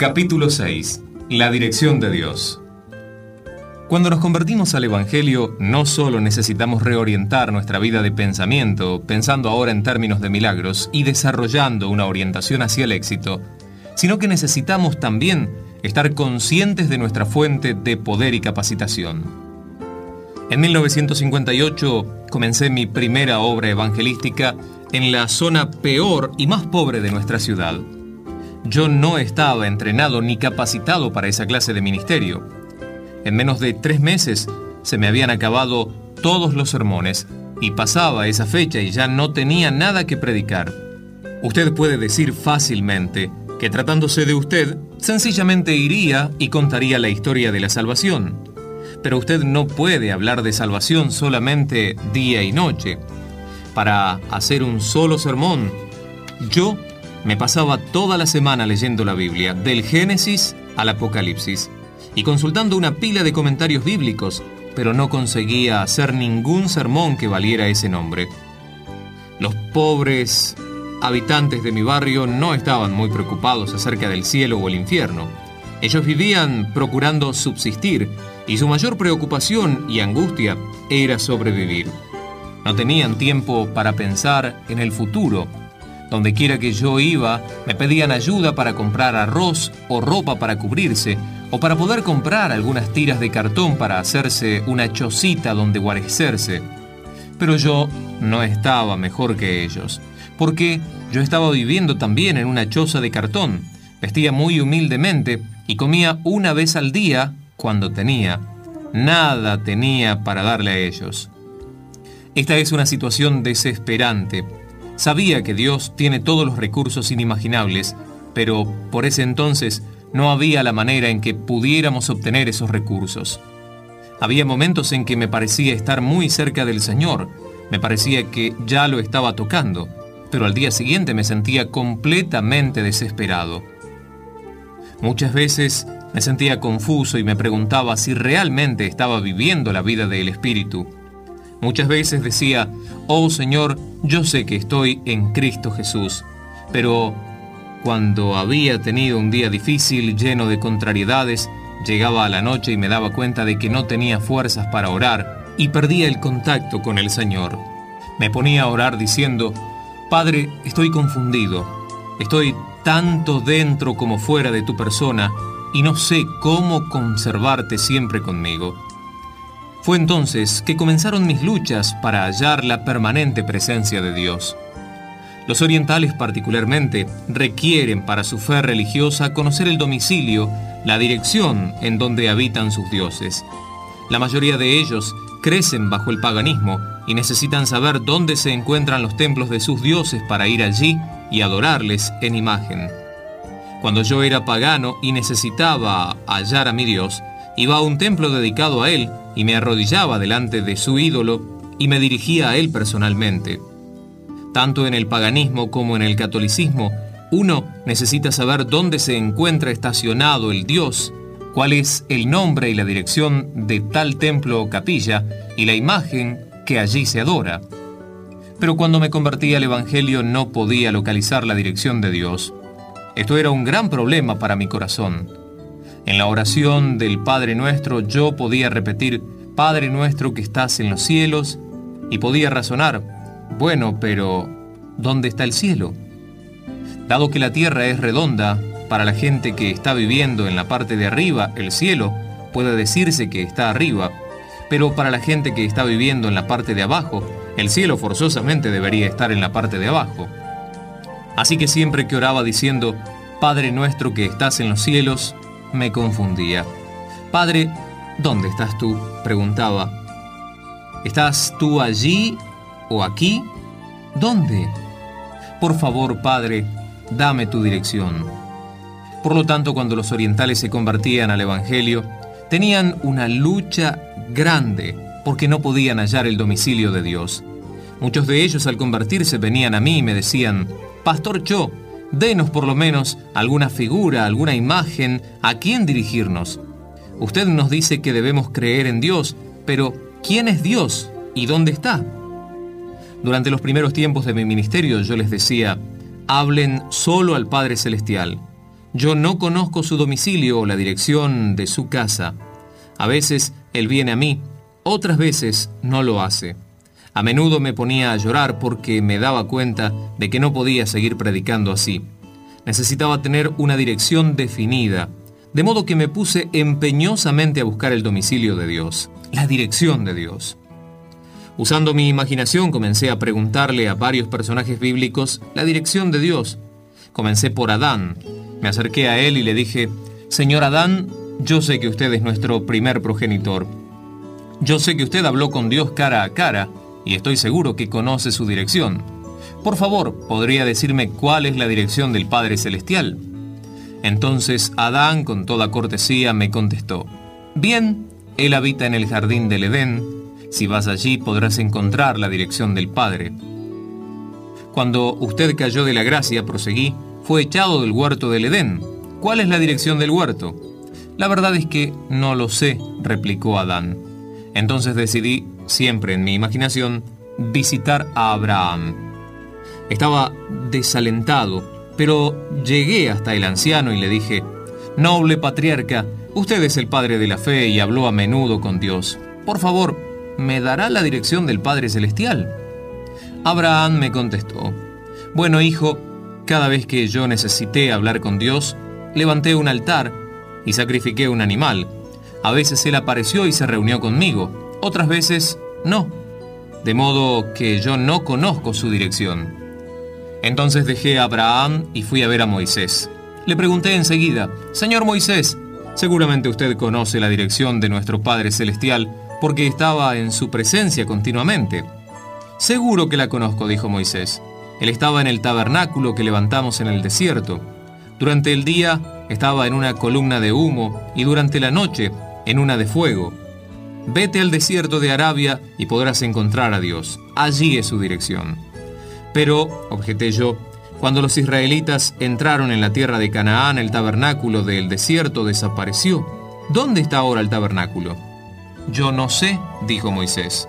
Capítulo 6. La dirección de Dios. Cuando nos convertimos al Evangelio, no solo necesitamos reorientar nuestra vida de pensamiento, pensando ahora en términos de milagros y desarrollando una orientación hacia el éxito, sino que necesitamos también estar conscientes de nuestra fuente de poder y capacitación. En 1958 comencé mi primera obra evangelística en la zona peor y más pobre de nuestra ciudad. Yo no estaba entrenado ni capacitado para esa clase de ministerio. En menos de tres meses se me habían acabado todos los sermones y pasaba esa fecha y ya no tenía nada que predicar. Usted puede decir fácilmente que tratándose de usted, sencillamente iría y contaría la historia de la salvación. Pero usted no puede hablar de salvación solamente día y noche para hacer un solo sermón. Yo me pasaba toda la semana leyendo la Biblia, del Génesis al Apocalipsis, y consultando una pila de comentarios bíblicos, pero no conseguía hacer ningún sermón que valiera ese nombre. Los pobres habitantes de mi barrio no estaban muy preocupados acerca del cielo o el infierno. Ellos vivían procurando subsistir y su mayor preocupación y angustia era sobrevivir. No tenían tiempo para pensar en el futuro. Donde quiera que yo iba, me pedían ayuda para comprar arroz o ropa para cubrirse, o para poder comprar algunas tiras de cartón para hacerse una chocita donde guarecerse. Pero yo no estaba mejor que ellos, porque yo estaba viviendo también en una choza de cartón, vestía muy humildemente y comía una vez al día cuando tenía. Nada tenía para darle a ellos. Esta es una situación desesperante. Sabía que Dios tiene todos los recursos inimaginables, pero por ese entonces no había la manera en que pudiéramos obtener esos recursos. Había momentos en que me parecía estar muy cerca del Señor, me parecía que ya lo estaba tocando, pero al día siguiente me sentía completamente desesperado. Muchas veces me sentía confuso y me preguntaba si realmente estaba viviendo la vida del Espíritu. Muchas veces decía, oh Señor, yo sé que estoy en Cristo Jesús, pero cuando había tenido un día difícil, lleno de contrariedades, llegaba a la noche y me daba cuenta de que no tenía fuerzas para orar y perdía el contacto con el Señor. Me ponía a orar diciendo, Padre, estoy confundido, estoy tanto dentro como fuera de tu persona y no sé cómo conservarte siempre conmigo. Fue entonces que comenzaron mis luchas para hallar la permanente presencia de Dios. Los orientales particularmente requieren para su fe religiosa conocer el domicilio, la dirección en donde habitan sus dioses. La mayoría de ellos crecen bajo el paganismo y necesitan saber dónde se encuentran los templos de sus dioses para ir allí y adorarles en imagen. Cuando yo era pagano y necesitaba hallar a mi Dios, iba a un templo dedicado a él y me arrodillaba delante de su ídolo y me dirigía a él personalmente. Tanto en el paganismo como en el catolicismo, uno necesita saber dónde se encuentra estacionado el Dios, cuál es el nombre y la dirección de tal templo o capilla y la imagen que allí se adora. Pero cuando me convertí al Evangelio no podía localizar la dirección de Dios. Esto era un gran problema para mi corazón. En la oración del Padre Nuestro yo podía repetir, Padre Nuestro que estás en los cielos, y podía razonar, bueno, pero ¿dónde está el cielo? Dado que la tierra es redonda, para la gente que está viviendo en la parte de arriba, el cielo, puede decirse que está arriba, pero para la gente que está viviendo en la parte de abajo, el cielo forzosamente debería estar en la parte de abajo. Así que siempre que oraba diciendo, Padre nuestro que estás en los cielos, me confundía. Padre, ¿dónde estás tú? preguntaba. ¿Estás tú allí o aquí? ¿Dónde? Por favor, Padre, dame tu dirección. Por lo tanto, cuando los orientales se convertían al Evangelio, tenían una lucha grande porque no podían hallar el domicilio de Dios. Muchos de ellos al convertirse venían a mí y me decían, Pastor Cho, Denos por lo menos alguna figura, alguna imagen a quién dirigirnos. Usted nos dice que debemos creer en Dios, pero ¿quién es Dios y dónde está? Durante los primeros tiempos de mi ministerio yo les decía, hablen solo al Padre Celestial. Yo no conozco su domicilio o la dirección de su casa. A veces él viene a mí, otras veces no lo hace. A menudo me ponía a llorar porque me daba cuenta de que no podía seguir predicando así. Necesitaba tener una dirección definida, de modo que me puse empeñosamente a buscar el domicilio de Dios, la dirección de Dios. Usando mi imaginación comencé a preguntarle a varios personajes bíblicos la dirección de Dios. Comencé por Adán. Me acerqué a él y le dije, Señor Adán, yo sé que usted es nuestro primer progenitor. Yo sé que usted habló con Dios cara a cara y estoy seguro que conoce su dirección. Por favor, ¿podría decirme cuál es la dirección del Padre Celestial? Entonces Adán, con toda cortesía, me contestó, Bien, él habita en el jardín del Edén, si vas allí podrás encontrar la dirección del Padre. Cuando usted cayó de la gracia, proseguí, fue echado del huerto del Edén. ¿Cuál es la dirección del huerto? La verdad es que no lo sé, replicó Adán. Entonces decidí, siempre en mi imaginación, visitar a Abraham. Estaba desalentado pero llegué hasta el anciano y le dije, Noble patriarca, usted es el padre de la fe y habló a menudo con Dios. Por favor, ¿me dará la dirección del Padre Celestial? Abraham me contestó, Bueno hijo, cada vez que yo necesité hablar con Dios, levanté un altar y sacrifiqué un animal. A veces Él apareció y se reunió conmigo, otras veces no. De modo que yo no conozco su dirección. Entonces dejé a Abraham y fui a ver a Moisés. Le pregunté enseguida, Señor Moisés, seguramente usted conoce la dirección de nuestro Padre Celestial porque estaba en su presencia continuamente. Seguro que la conozco, dijo Moisés. Él estaba en el tabernáculo que levantamos en el desierto. Durante el día estaba en una columna de humo y durante la noche en una de fuego. Vete al desierto de Arabia y podrás encontrar a Dios. Allí es su dirección. Pero, objeté yo, cuando los israelitas entraron en la tierra de Canaán, el tabernáculo del desierto desapareció. ¿Dónde está ahora el tabernáculo? Yo no sé, dijo Moisés.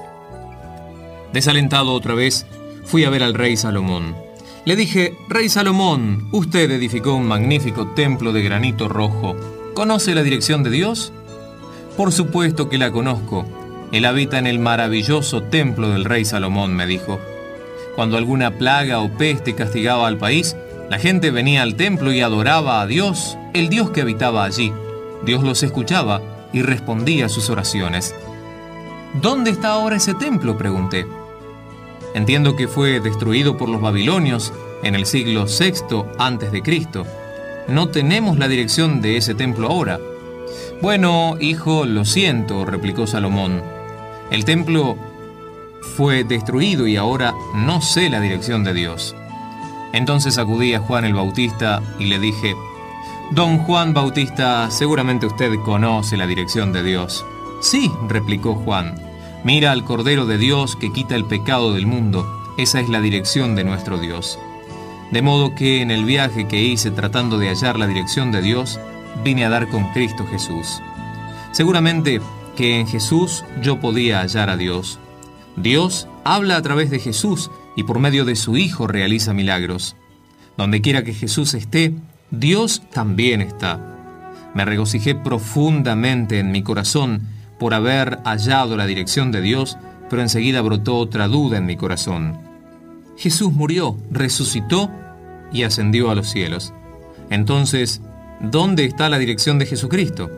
Desalentado otra vez, fui a ver al rey Salomón. Le dije, Rey Salomón, usted edificó un magnífico templo de granito rojo. ¿Conoce la dirección de Dios? Por supuesto que la conozco. Él habita en el maravilloso templo del rey Salomón, me dijo. Cuando alguna plaga o peste castigaba al país, la gente venía al templo y adoraba a Dios, el Dios que habitaba allí. Dios los escuchaba y respondía a sus oraciones. ¿Dónde está ahora ese templo? pregunté. Entiendo que fue destruido por los babilonios en el siglo VI Cristo. No tenemos la dirección de ese templo ahora. Bueno, hijo, lo siento, replicó Salomón. El templo fue destruido y ahora no sé la dirección de Dios. Entonces acudí a Juan el Bautista y le dije, Don Juan Bautista, seguramente usted conoce la dirección de Dios. Sí, replicó Juan, mira al Cordero de Dios que quita el pecado del mundo, esa es la dirección de nuestro Dios. De modo que en el viaje que hice tratando de hallar la dirección de Dios, vine a dar con Cristo Jesús. Seguramente que en Jesús yo podía hallar a Dios, Dios habla a través de Jesús y por medio de su Hijo realiza milagros. Donde quiera que Jesús esté, Dios también está. Me regocijé profundamente en mi corazón por haber hallado la dirección de Dios, pero enseguida brotó otra duda en mi corazón. Jesús murió, resucitó y ascendió a los cielos. Entonces, ¿dónde está la dirección de Jesucristo?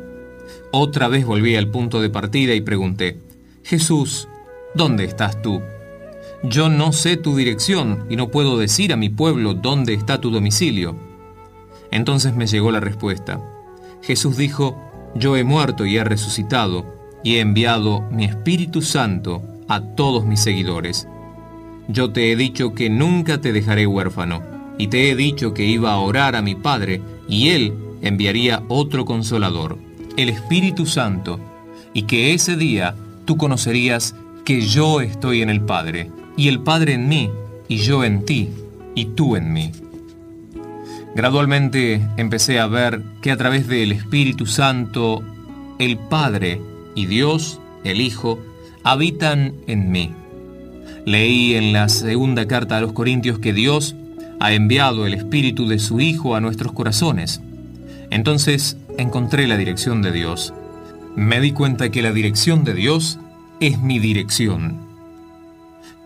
Otra vez volví al punto de partida y pregunté, Jesús, ¿Dónde estás tú? Yo no sé tu dirección y no puedo decir a mi pueblo dónde está tu domicilio. Entonces me llegó la respuesta. Jesús dijo, yo he muerto y he resucitado, y he enviado mi Espíritu Santo a todos mis seguidores. Yo te he dicho que nunca te dejaré huérfano, y te he dicho que iba a orar a mi Padre, y Él enviaría otro consolador, el Espíritu Santo, y que ese día tú conocerías que yo estoy en el Padre, y el Padre en mí, y yo en ti, y tú en mí. Gradualmente empecé a ver que a través del Espíritu Santo, el Padre y Dios, el Hijo, habitan en mí. Leí en la segunda carta a los Corintios que Dios ha enviado el Espíritu de su Hijo a nuestros corazones. Entonces encontré la dirección de Dios. Me di cuenta que la dirección de Dios es mi dirección.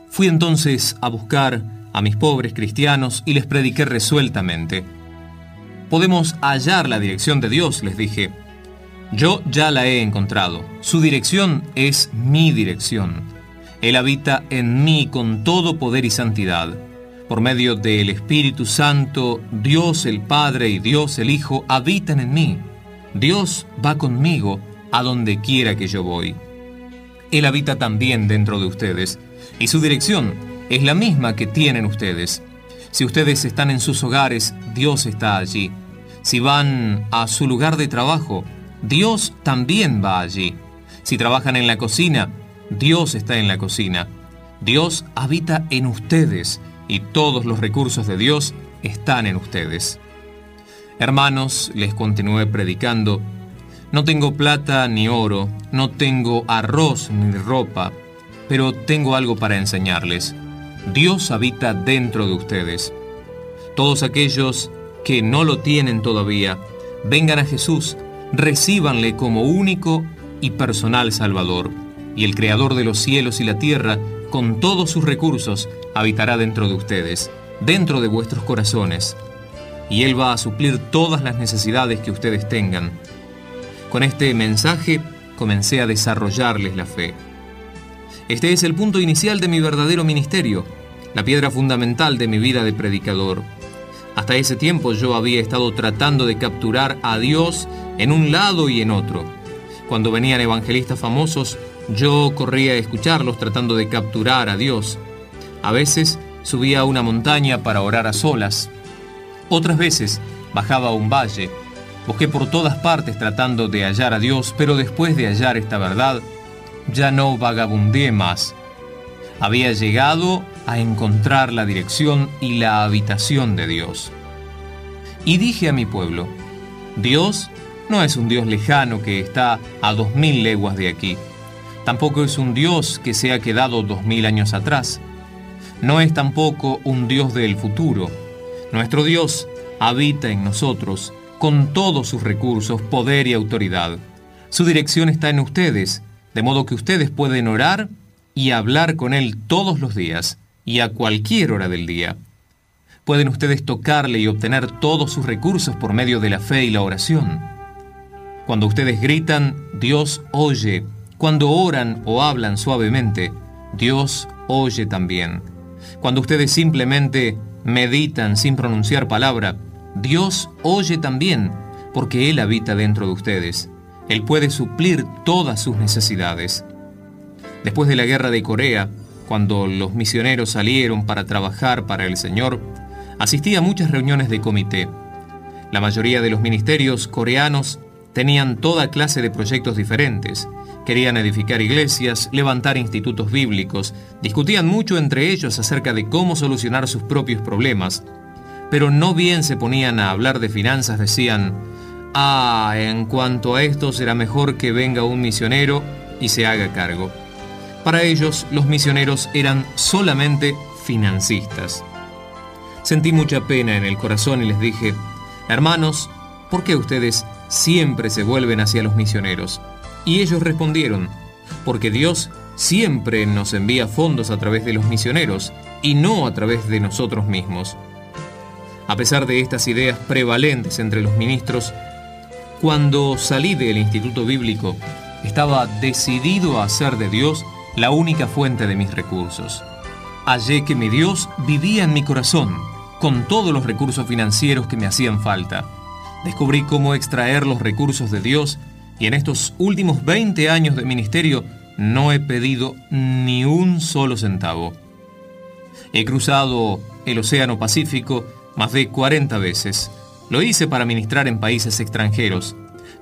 Fui entonces a buscar a mis pobres cristianos y les prediqué resueltamente. Podemos hallar la dirección de Dios, les dije. Yo ya la he encontrado. Su dirección es mi dirección. Él habita en mí con todo poder y santidad. Por medio del Espíritu Santo, Dios el Padre y Dios el Hijo habitan en mí. Dios va conmigo a donde quiera que yo voy. Él habita también dentro de ustedes, y su dirección es la misma que tienen ustedes. Si ustedes están en sus hogares, Dios está allí. Si van a su lugar de trabajo, Dios también va allí. Si trabajan en la cocina, Dios está en la cocina. Dios habita en ustedes y todos los recursos de Dios están en ustedes. Hermanos, les continué predicando, no tengo plata ni oro, no tengo arroz ni ropa, pero tengo algo para enseñarles. Dios habita dentro de ustedes. Todos aquellos que no lo tienen todavía, vengan a Jesús, recíbanle como único y personal Salvador, y el Creador de los cielos y la tierra, con todos sus recursos, habitará dentro de ustedes, dentro de vuestros corazones, y Él va a suplir todas las necesidades que ustedes tengan. Con este mensaje comencé a desarrollarles la fe. Este es el punto inicial de mi verdadero ministerio, la piedra fundamental de mi vida de predicador. Hasta ese tiempo yo había estado tratando de capturar a Dios en un lado y en otro. Cuando venían evangelistas famosos, yo corría a escucharlos tratando de capturar a Dios. A veces subía a una montaña para orar a solas. Otras veces bajaba a un valle. Busqué por todas partes tratando de hallar a Dios, pero después de hallar esta verdad, ya no vagabundeé más. Había llegado a encontrar la dirección y la habitación de Dios. Y dije a mi pueblo, Dios no es un Dios lejano que está a dos mil leguas de aquí. Tampoco es un Dios que se ha quedado dos mil años atrás. No es tampoco un Dios del futuro. Nuestro Dios habita en nosotros con todos sus recursos, poder y autoridad. Su dirección está en ustedes, de modo que ustedes pueden orar y hablar con Él todos los días y a cualquier hora del día. Pueden ustedes tocarle y obtener todos sus recursos por medio de la fe y la oración. Cuando ustedes gritan, Dios oye cuando oran o hablan suavemente, Dios oye también. Cuando ustedes simplemente meditan sin pronunciar palabra, Dios oye también, porque Él habita dentro de ustedes. Él puede suplir todas sus necesidades. Después de la guerra de Corea, cuando los misioneros salieron para trabajar para el Señor, asistí a muchas reuniones de comité. La mayoría de los ministerios coreanos tenían toda clase de proyectos diferentes, Querían edificar iglesias, levantar institutos bíblicos, discutían mucho entre ellos acerca de cómo solucionar sus propios problemas, pero no bien se ponían a hablar de finanzas decían, ah, en cuanto a esto será mejor que venga un misionero y se haga cargo. Para ellos los misioneros eran solamente financistas. Sentí mucha pena en el corazón y les dije, hermanos, ¿por qué ustedes siempre se vuelven hacia los misioneros? Y ellos respondieron, porque Dios siempre nos envía fondos a través de los misioneros y no a través de nosotros mismos. A pesar de estas ideas prevalentes entre los ministros, cuando salí del Instituto Bíblico, estaba decidido a hacer de Dios la única fuente de mis recursos. Hallé que mi Dios vivía en mi corazón, con todos los recursos financieros que me hacían falta. Descubrí cómo extraer los recursos de Dios y en estos últimos 20 años de ministerio no he pedido ni un solo centavo. He cruzado el Océano Pacífico más de 40 veces. Lo hice para ministrar en países extranjeros.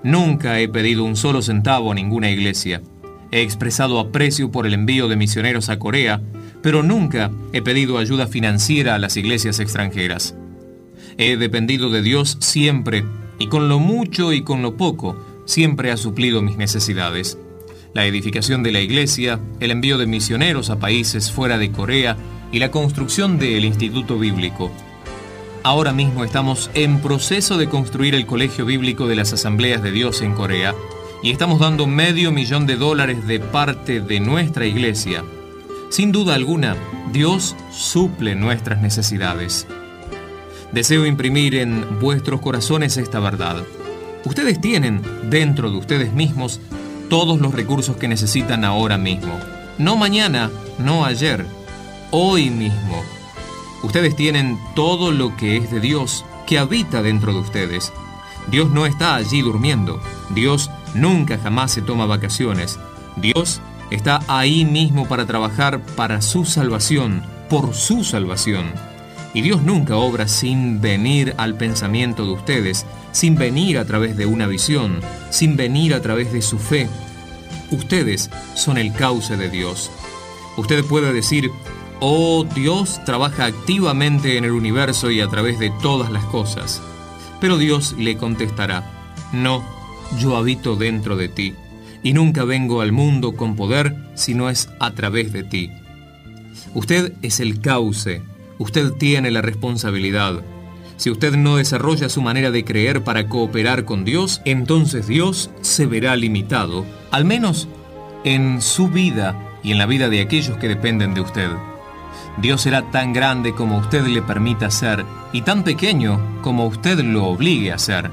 Nunca he pedido un solo centavo a ninguna iglesia. He expresado aprecio por el envío de misioneros a Corea, pero nunca he pedido ayuda financiera a las iglesias extranjeras. He dependido de Dios siempre, y con lo mucho y con lo poco, siempre ha suplido mis necesidades. La edificación de la iglesia, el envío de misioneros a países fuera de Corea y la construcción del Instituto Bíblico. Ahora mismo estamos en proceso de construir el Colegio Bíblico de las Asambleas de Dios en Corea y estamos dando medio millón de dólares de parte de nuestra iglesia. Sin duda alguna, Dios suple nuestras necesidades. Deseo imprimir en vuestros corazones esta verdad. Ustedes tienen dentro de ustedes mismos todos los recursos que necesitan ahora mismo. No mañana, no ayer, hoy mismo. Ustedes tienen todo lo que es de Dios, que habita dentro de ustedes. Dios no está allí durmiendo. Dios nunca jamás se toma vacaciones. Dios está ahí mismo para trabajar para su salvación, por su salvación. Y Dios nunca obra sin venir al pensamiento de ustedes, sin venir a través de una visión, sin venir a través de su fe. Ustedes son el cauce de Dios. Usted puede decir, Oh Dios trabaja activamente en el universo y a través de todas las cosas. Pero Dios le contestará, no, yo habito dentro de ti, y nunca vengo al mundo con poder si no es a través de ti. Usted es el cauce, usted tiene la responsabilidad. Si usted no desarrolla su manera de creer para cooperar con Dios, entonces Dios se verá limitado, al menos en su vida y en la vida de aquellos que dependen de usted. Dios será tan grande como usted le permita ser y tan pequeño como usted lo obligue a ser.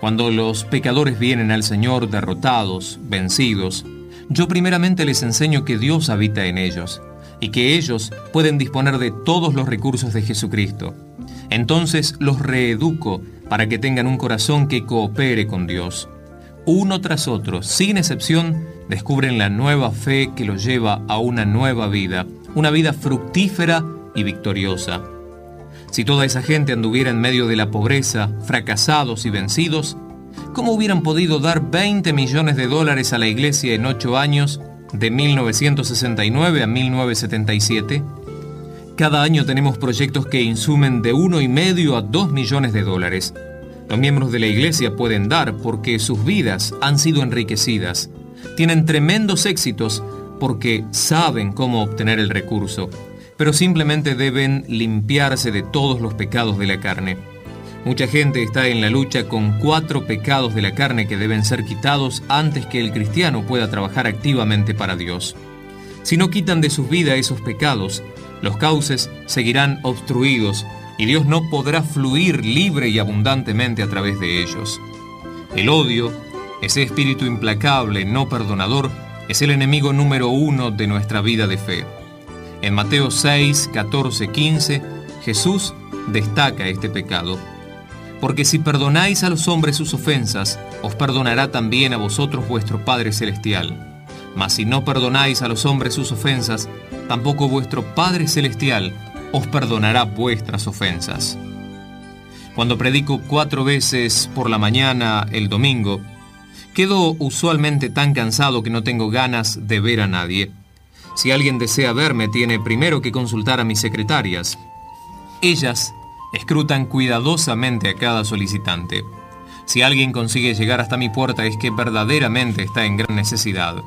Cuando los pecadores vienen al Señor derrotados, vencidos, yo primeramente les enseño que Dios habita en ellos y que ellos pueden disponer de todos los recursos de Jesucristo. Entonces los reeduco para que tengan un corazón que coopere con Dios. Uno tras otro, sin excepción, descubren la nueva fe que los lleva a una nueva vida una vida fructífera y victoriosa. Si toda esa gente anduviera en medio de la pobreza, fracasados y vencidos, ¿cómo hubieran podido dar 20 millones de dólares a la iglesia en ocho años, de 1969 a 1977? Cada año tenemos proyectos que insumen de uno y medio a dos millones de dólares. Los miembros de la iglesia pueden dar porque sus vidas han sido enriquecidas. Tienen tremendos éxitos porque saben cómo obtener el recurso, pero simplemente deben limpiarse de todos los pecados de la carne. Mucha gente está en la lucha con cuatro pecados de la carne que deben ser quitados antes que el cristiano pueda trabajar activamente para Dios. Si no quitan de sus vidas esos pecados, los cauces seguirán obstruidos y Dios no podrá fluir libre y abundantemente a través de ellos. El odio, ese espíritu implacable, no perdonador, es el enemigo número uno de nuestra vida de fe. En Mateo 6, 14, 15, Jesús destaca este pecado. Porque si perdonáis a los hombres sus ofensas, os perdonará también a vosotros vuestro Padre Celestial. Mas si no perdonáis a los hombres sus ofensas, tampoco vuestro Padre Celestial os perdonará vuestras ofensas. Cuando predico cuatro veces por la mañana el domingo, Quedo usualmente tan cansado que no tengo ganas de ver a nadie. Si alguien desea verme, tiene primero que consultar a mis secretarias. Ellas escrutan cuidadosamente a cada solicitante. Si alguien consigue llegar hasta mi puerta es que verdaderamente está en gran necesidad.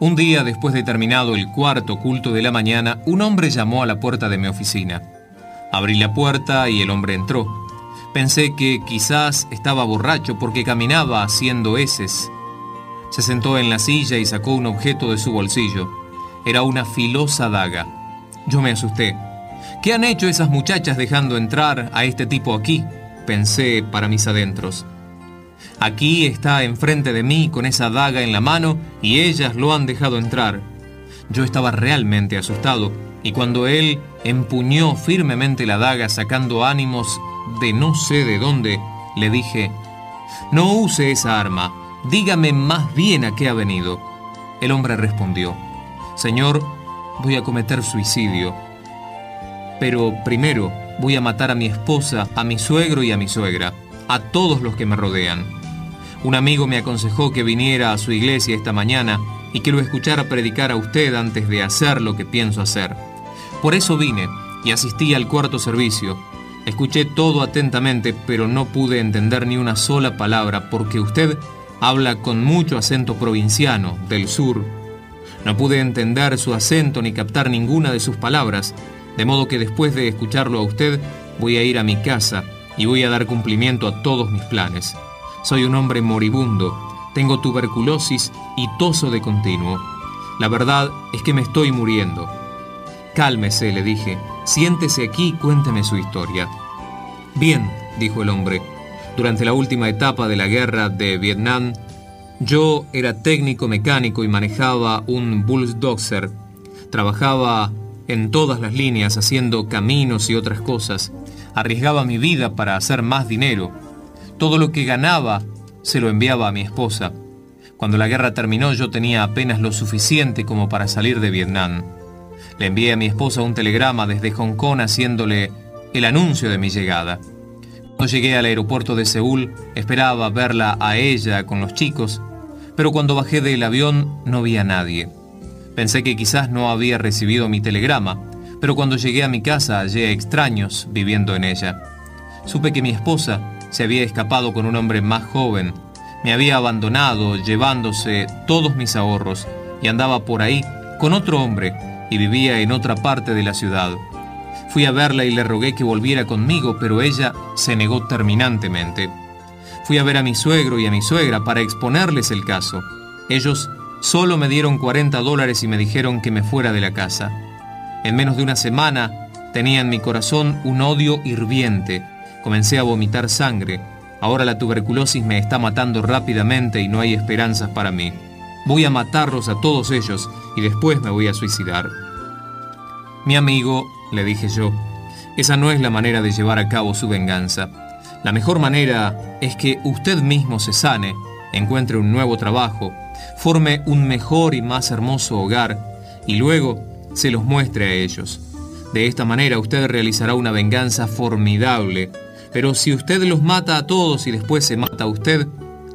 Un día después de terminado el cuarto culto de la mañana, un hombre llamó a la puerta de mi oficina. Abrí la puerta y el hombre entró. Pensé que quizás estaba borracho porque caminaba haciendo heces. Se sentó en la silla y sacó un objeto de su bolsillo. Era una filosa daga. Yo me asusté. ¿Qué han hecho esas muchachas dejando entrar a este tipo aquí? Pensé para mis adentros. Aquí está enfrente de mí con esa daga en la mano y ellas lo han dejado entrar. Yo estaba realmente asustado y cuando él empuñó firmemente la daga sacando ánimos de no sé de dónde, le dije, no use esa arma, dígame más bien a qué ha venido. El hombre respondió, Señor, voy a cometer suicidio, pero primero voy a matar a mi esposa, a mi suegro y a mi suegra, a todos los que me rodean. Un amigo me aconsejó que viniera a su iglesia esta mañana y que lo escuchara predicar a usted antes de hacer lo que pienso hacer. Por eso vine y asistí al cuarto servicio, Escuché todo atentamente, pero no pude entender ni una sola palabra porque usted habla con mucho acento provinciano del sur. No pude entender su acento ni captar ninguna de sus palabras, de modo que después de escucharlo a usted, Voy a ir a mi casa y voy a dar cumplimiento a todos mis planes. Soy un hombre moribundo, tengo tuberculosis y toso de continuo. La verdad es que me estoy muriendo. Cálmese, le dije, siéntese aquí y cuénteme su historia. Bien, dijo el hombre, durante la última etapa de la guerra de Vietnam, yo era técnico mecánico y manejaba un Bulldozer. Trabajaba en todas las líneas haciendo caminos y otras cosas. Arriesgaba mi vida para hacer más dinero. Todo lo que ganaba se lo enviaba a mi esposa. Cuando la guerra terminó yo tenía apenas lo suficiente como para salir de Vietnam. Le envié a mi esposa un telegrama desde Hong Kong haciéndole el anuncio de mi llegada. Cuando llegué al aeropuerto de Seúl, esperaba verla a ella con los chicos, pero cuando bajé del avión no vi a nadie. Pensé que quizás no había recibido mi telegrama, pero cuando llegué a mi casa hallé extraños viviendo en ella. Supe que mi esposa se había escapado con un hombre más joven, me había abandonado llevándose todos mis ahorros y andaba por ahí con otro hombre y vivía en otra parte de la ciudad. Fui a verla y le rogué que volviera conmigo, pero ella se negó terminantemente. Fui a ver a mi suegro y a mi suegra para exponerles el caso. Ellos solo me dieron 40 dólares y me dijeron que me fuera de la casa. En menos de una semana tenía en mi corazón un odio hirviente. Comencé a vomitar sangre. Ahora la tuberculosis me está matando rápidamente y no hay esperanzas para mí. Voy a matarlos a todos ellos y después me voy a suicidar. Mi amigo le dije yo. Esa no es la manera de llevar a cabo su venganza. La mejor manera es que usted mismo se sane, encuentre un nuevo trabajo, forme un mejor y más hermoso hogar y luego se los muestre a ellos. De esta manera usted realizará una venganza formidable, pero si usted los mata a todos y después se mata a usted,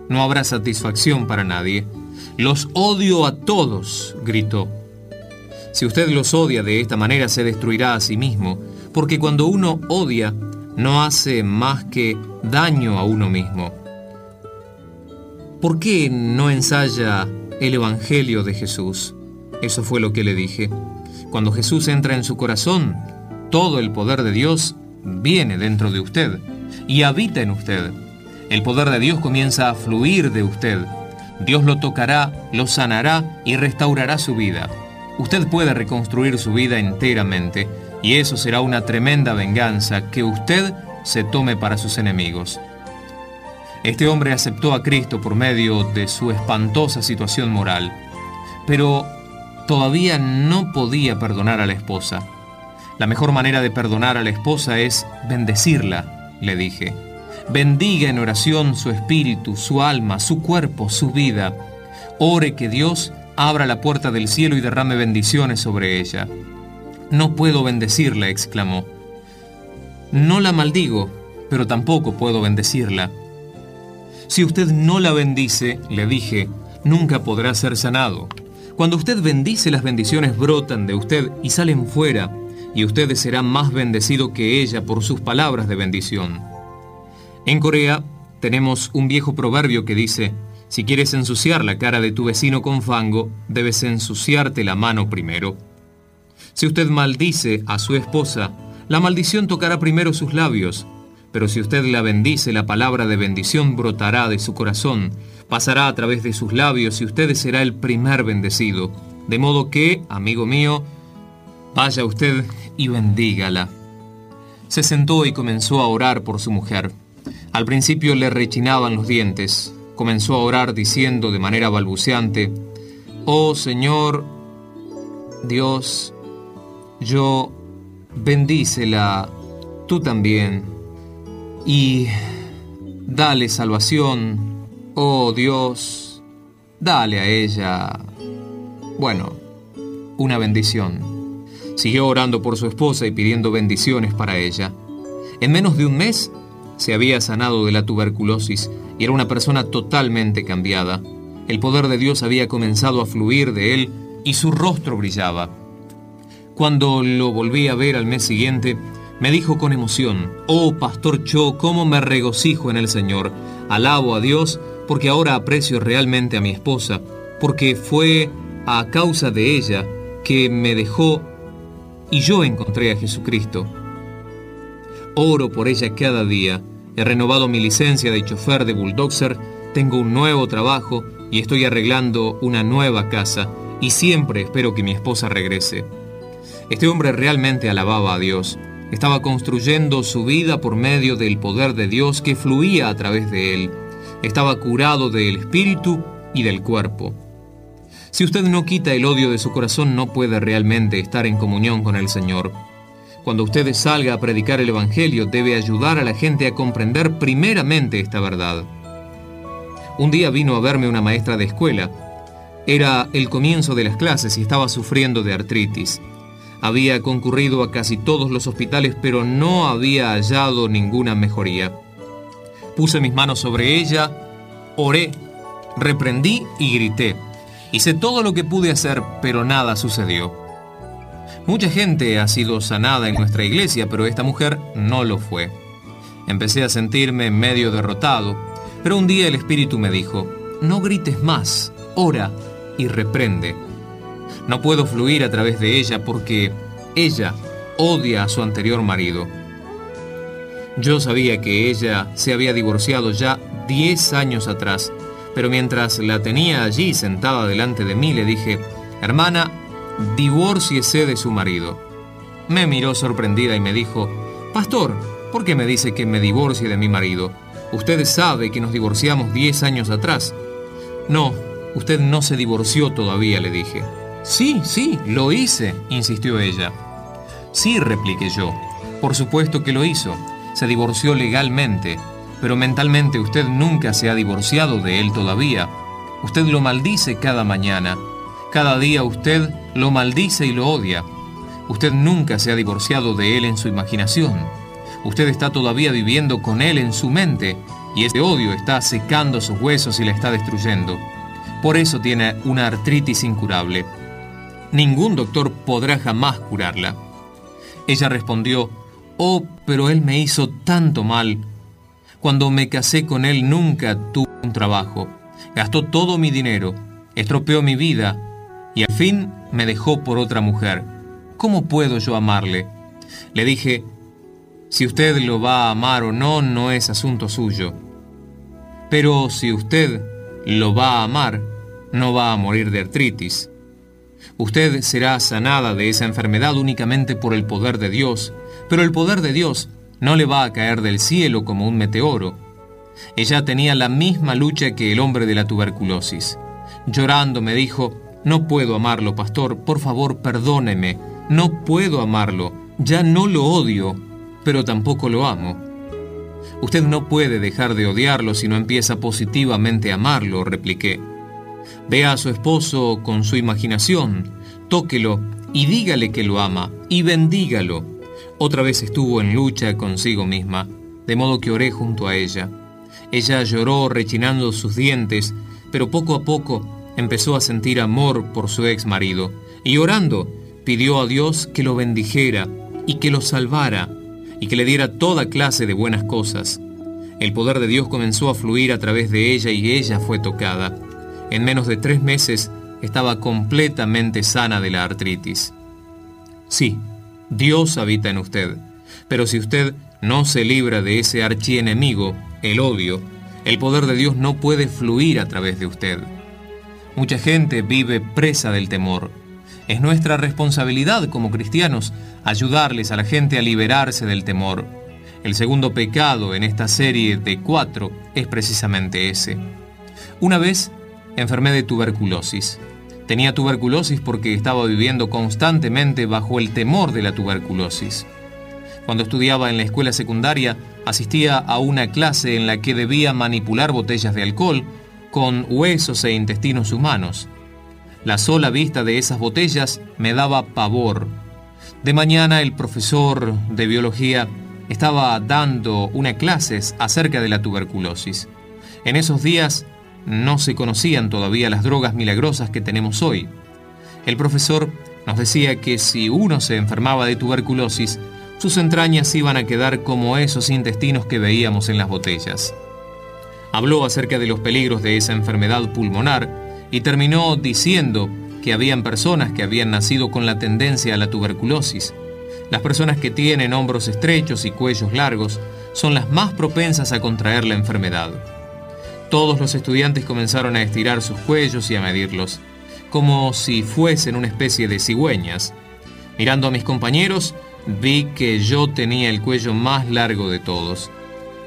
no habrá satisfacción para nadie. Los odio a todos, gritó. Si usted los odia de esta manera, se destruirá a sí mismo, porque cuando uno odia, no hace más que daño a uno mismo. ¿Por qué no ensaya el Evangelio de Jesús? Eso fue lo que le dije. Cuando Jesús entra en su corazón, todo el poder de Dios viene dentro de usted y habita en usted. El poder de Dios comienza a fluir de usted. Dios lo tocará, lo sanará y restaurará su vida usted puede reconstruir su vida enteramente y eso será una tremenda venganza que usted se tome para sus enemigos. Este hombre aceptó a Cristo por medio de su espantosa situación moral, pero todavía no podía perdonar a la esposa. La mejor manera de perdonar a la esposa es bendecirla, le dije. Bendiga en oración su espíritu, su alma, su cuerpo, su vida. Ore que Dios abra la puerta del cielo y derrame bendiciones sobre ella. No puedo bendecirla, exclamó. No la maldigo, pero tampoco puedo bendecirla. Si usted no la bendice, le dije, nunca podrá ser sanado. Cuando usted bendice, las bendiciones brotan de usted y salen fuera, y usted será más bendecido que ella por sus palabras de bendición. En Corea tenemos un viejo proverbio que dice, si quieres ensuciar la cara de tu vecino con fango, debes ensuciarte la mano primero. Si usted maldice a su esposa, la maldición tocará primero sus labios, pero si usted la bendice, la palabra de bendición brotará de su corazón, pasará a través de sus labios y usted será el primer bendecido. De modo que, amigo mío, vaya usted y bendígala. Se sentó y comenzó a orar por su mujer. Al principio le rechinaban los dientes, comenzó a orar diciendo de manera balbuceante, Oh Señor, Dios, yo bendícela, tú también, y dale salvación, oh Dios, dale a ella, bueno, una bendición. Siguió orando por su esposa y pidiendo bendiciones para ella. En menos de un mes se había sanado de la tuberculosis y era una persona totalmente cambiada. El poder de Dios había comenzado a fluir de él y su rostro brillaba. Cuando lo volví a ver al mes siguiente, me dijo con emoción, Oh Pastor Cho, cómo me regocijo en el Señor. Alabo a Dios porque ahora aprecio realmente a mi esposa, porque fue a causa de ella que me dejó y yo encontré a Jesucristo. Oro por ella cada día. He renovado mi licencia de chofer de bulldozer, tengo un nuevo trabajo y estoy arreglando una nueva casa y siempre espero que mi esposa regrese. Este hombre realmente alababa a Dios. Estaba construyendo su vida por medio del poder de Dios que fluía a través de él. Estaba curado del espíritu y del cuerpo. Si usted no quita el odio de su corazón, no puede realmente estar en comunión con el Señor. Cuando usted salga a predicar el Evangelio, debe ayudar a la gente a comprender primeramente esta verdad. Un día vino a verme una maestra de escuela. Era el comienzo de las clases y estaba sufriendo de artritis. Había concurrido a casi todos los hospitales, pero no había hallado ninguna mejoría. Puse mis manos sobre ella, oré, reprendí y grité. Hice todo lo que pude hacer, pero nada sucedió. Mucha gente ha sido sanada en nuestra iglesia, pero esta mujer no lo fue. Empecé a sentirme medio derrotado, pero un día el Espíritu me dijo, no grites más, ora y reprende. No puedo fluir a través de ella porque ella odia a su anterior marido. Yo sabía que ella se había divorciado ya 10 años atrás, pero mientras la tenía allí sentada delante de mí le dije, hermana, divórciese de su marido. Me miró sorprendida y me dijo, Pastor, ¿por qué me dice que me divorcie de mi marido? Usted sabe que nos divorciamos 10 años atrás. No, usted no se divorció todavía, le dije. Sí, sí, lo hice, insistió ella. Sí, repliqué yo. Por supuesto que lo hizo. Se divorció legalmente, pero mentalmente usted nunca se ha divorciado de él todavía. Usted lo maldice cada mañana cada día usted lo maldice y lo odia. Usted nunca se ha divorciado de él en su imaginación. Usted está todavía viviendo con él en su mente y ese odio está secando sus huesos y la está destruyendo. Por eso tiene una artritis incurable. Ningún doctor podrá jamás curarla. Ella respondió, Oh, pero él me hizo tanto mal. Cuando me casé con él nunca tuve un trabajo. Gastó todo mi dinero, estropeó mi vida y al fin me dejó por otra mujer. ¿Cómo puedo yo amarle? Le dije, si usted lo va a amar o no, no es asunto suyo. Pero si usted lo va a amar, no va a morir de artritis. Usted será sanada de esa enfermedad únicamente por el poder de Dios, pero el poder de Dios no le va a caer del cielo como un meteoro. Ella tenía la misma lucha que el hombre de la tuberculosis. Llorando me dijo, no puedo amarlo, pastor, por favor perdóneme. No puedo amarlo. Ya no lo odio, pero tampoco lo amo. Usted no puede dejar de odiarlo si no empieza positivamente a amarlo, repliqué. Vea a su esposo con su imaginación, tóquelo y dígale que lo ama y bendígalo. Otra vez estuvo en lucha consigo misma, de modo que oré junto a ella. Ella lloró rechinando sus dientes, pero poco a poco empezó a sentir amor por su ex marido y orando pidió a Dios que lo bendijera y que lo salvara y que le diera toda clase de buenas cosas. El poder de Dios comenzó a fluir a través de ella y ella fue tocada. En menos de tres meses estaba completamente sana de la artritis. Sí, Dios habita en usted, pero si usted no se libra de ese archienemigo, el odio, el poder de Dios no puede fluir a través de usted. Mucha gente vive presa del temor. Es nuestra responsabilidad como cristianos ayudarles a la gente a liberarse del temor. El segundo pecado en esta serie de cuatro es precisamente ese. Una vez enfermé de tuberculosis. Tenía tuberculosis porque estaba viviendo constantemente bajo el temor de la tuberculosis. Cuando estudiaba en la escuela secundaria, asistía a una clase en la que debía manipular botellas de alcohol con huesos e intestinos humanos. La sola vista de esas botellas me daba pavor. De mañana el profesor de biología estaba dando una clase acerca de la tuberculosis. En esos días no se conocían todavía las drogas milagrosas que tenemos hoy. El profesor nos decía que si uno se enfermaba de tuberculosis, sus entrañas iban a quedar como esos intestinos que veíamos en las botellas. Habló acerca de los peligros de esa enfermedad pulmonar y terminó diciendo que habían personas que habían nacido con la tendencia a la tuberculosis. Las personas que tienen hombros estrechos y cuellos largos son las más propensas a contraer la enfermedad. Todos los estudiantes comenzaron a estirar sus cuellos y a medirlos, como si fuesen una especie de cigüeñas. Mirando a mis compañeros, vi que yo tenía el cuello más largo de todos.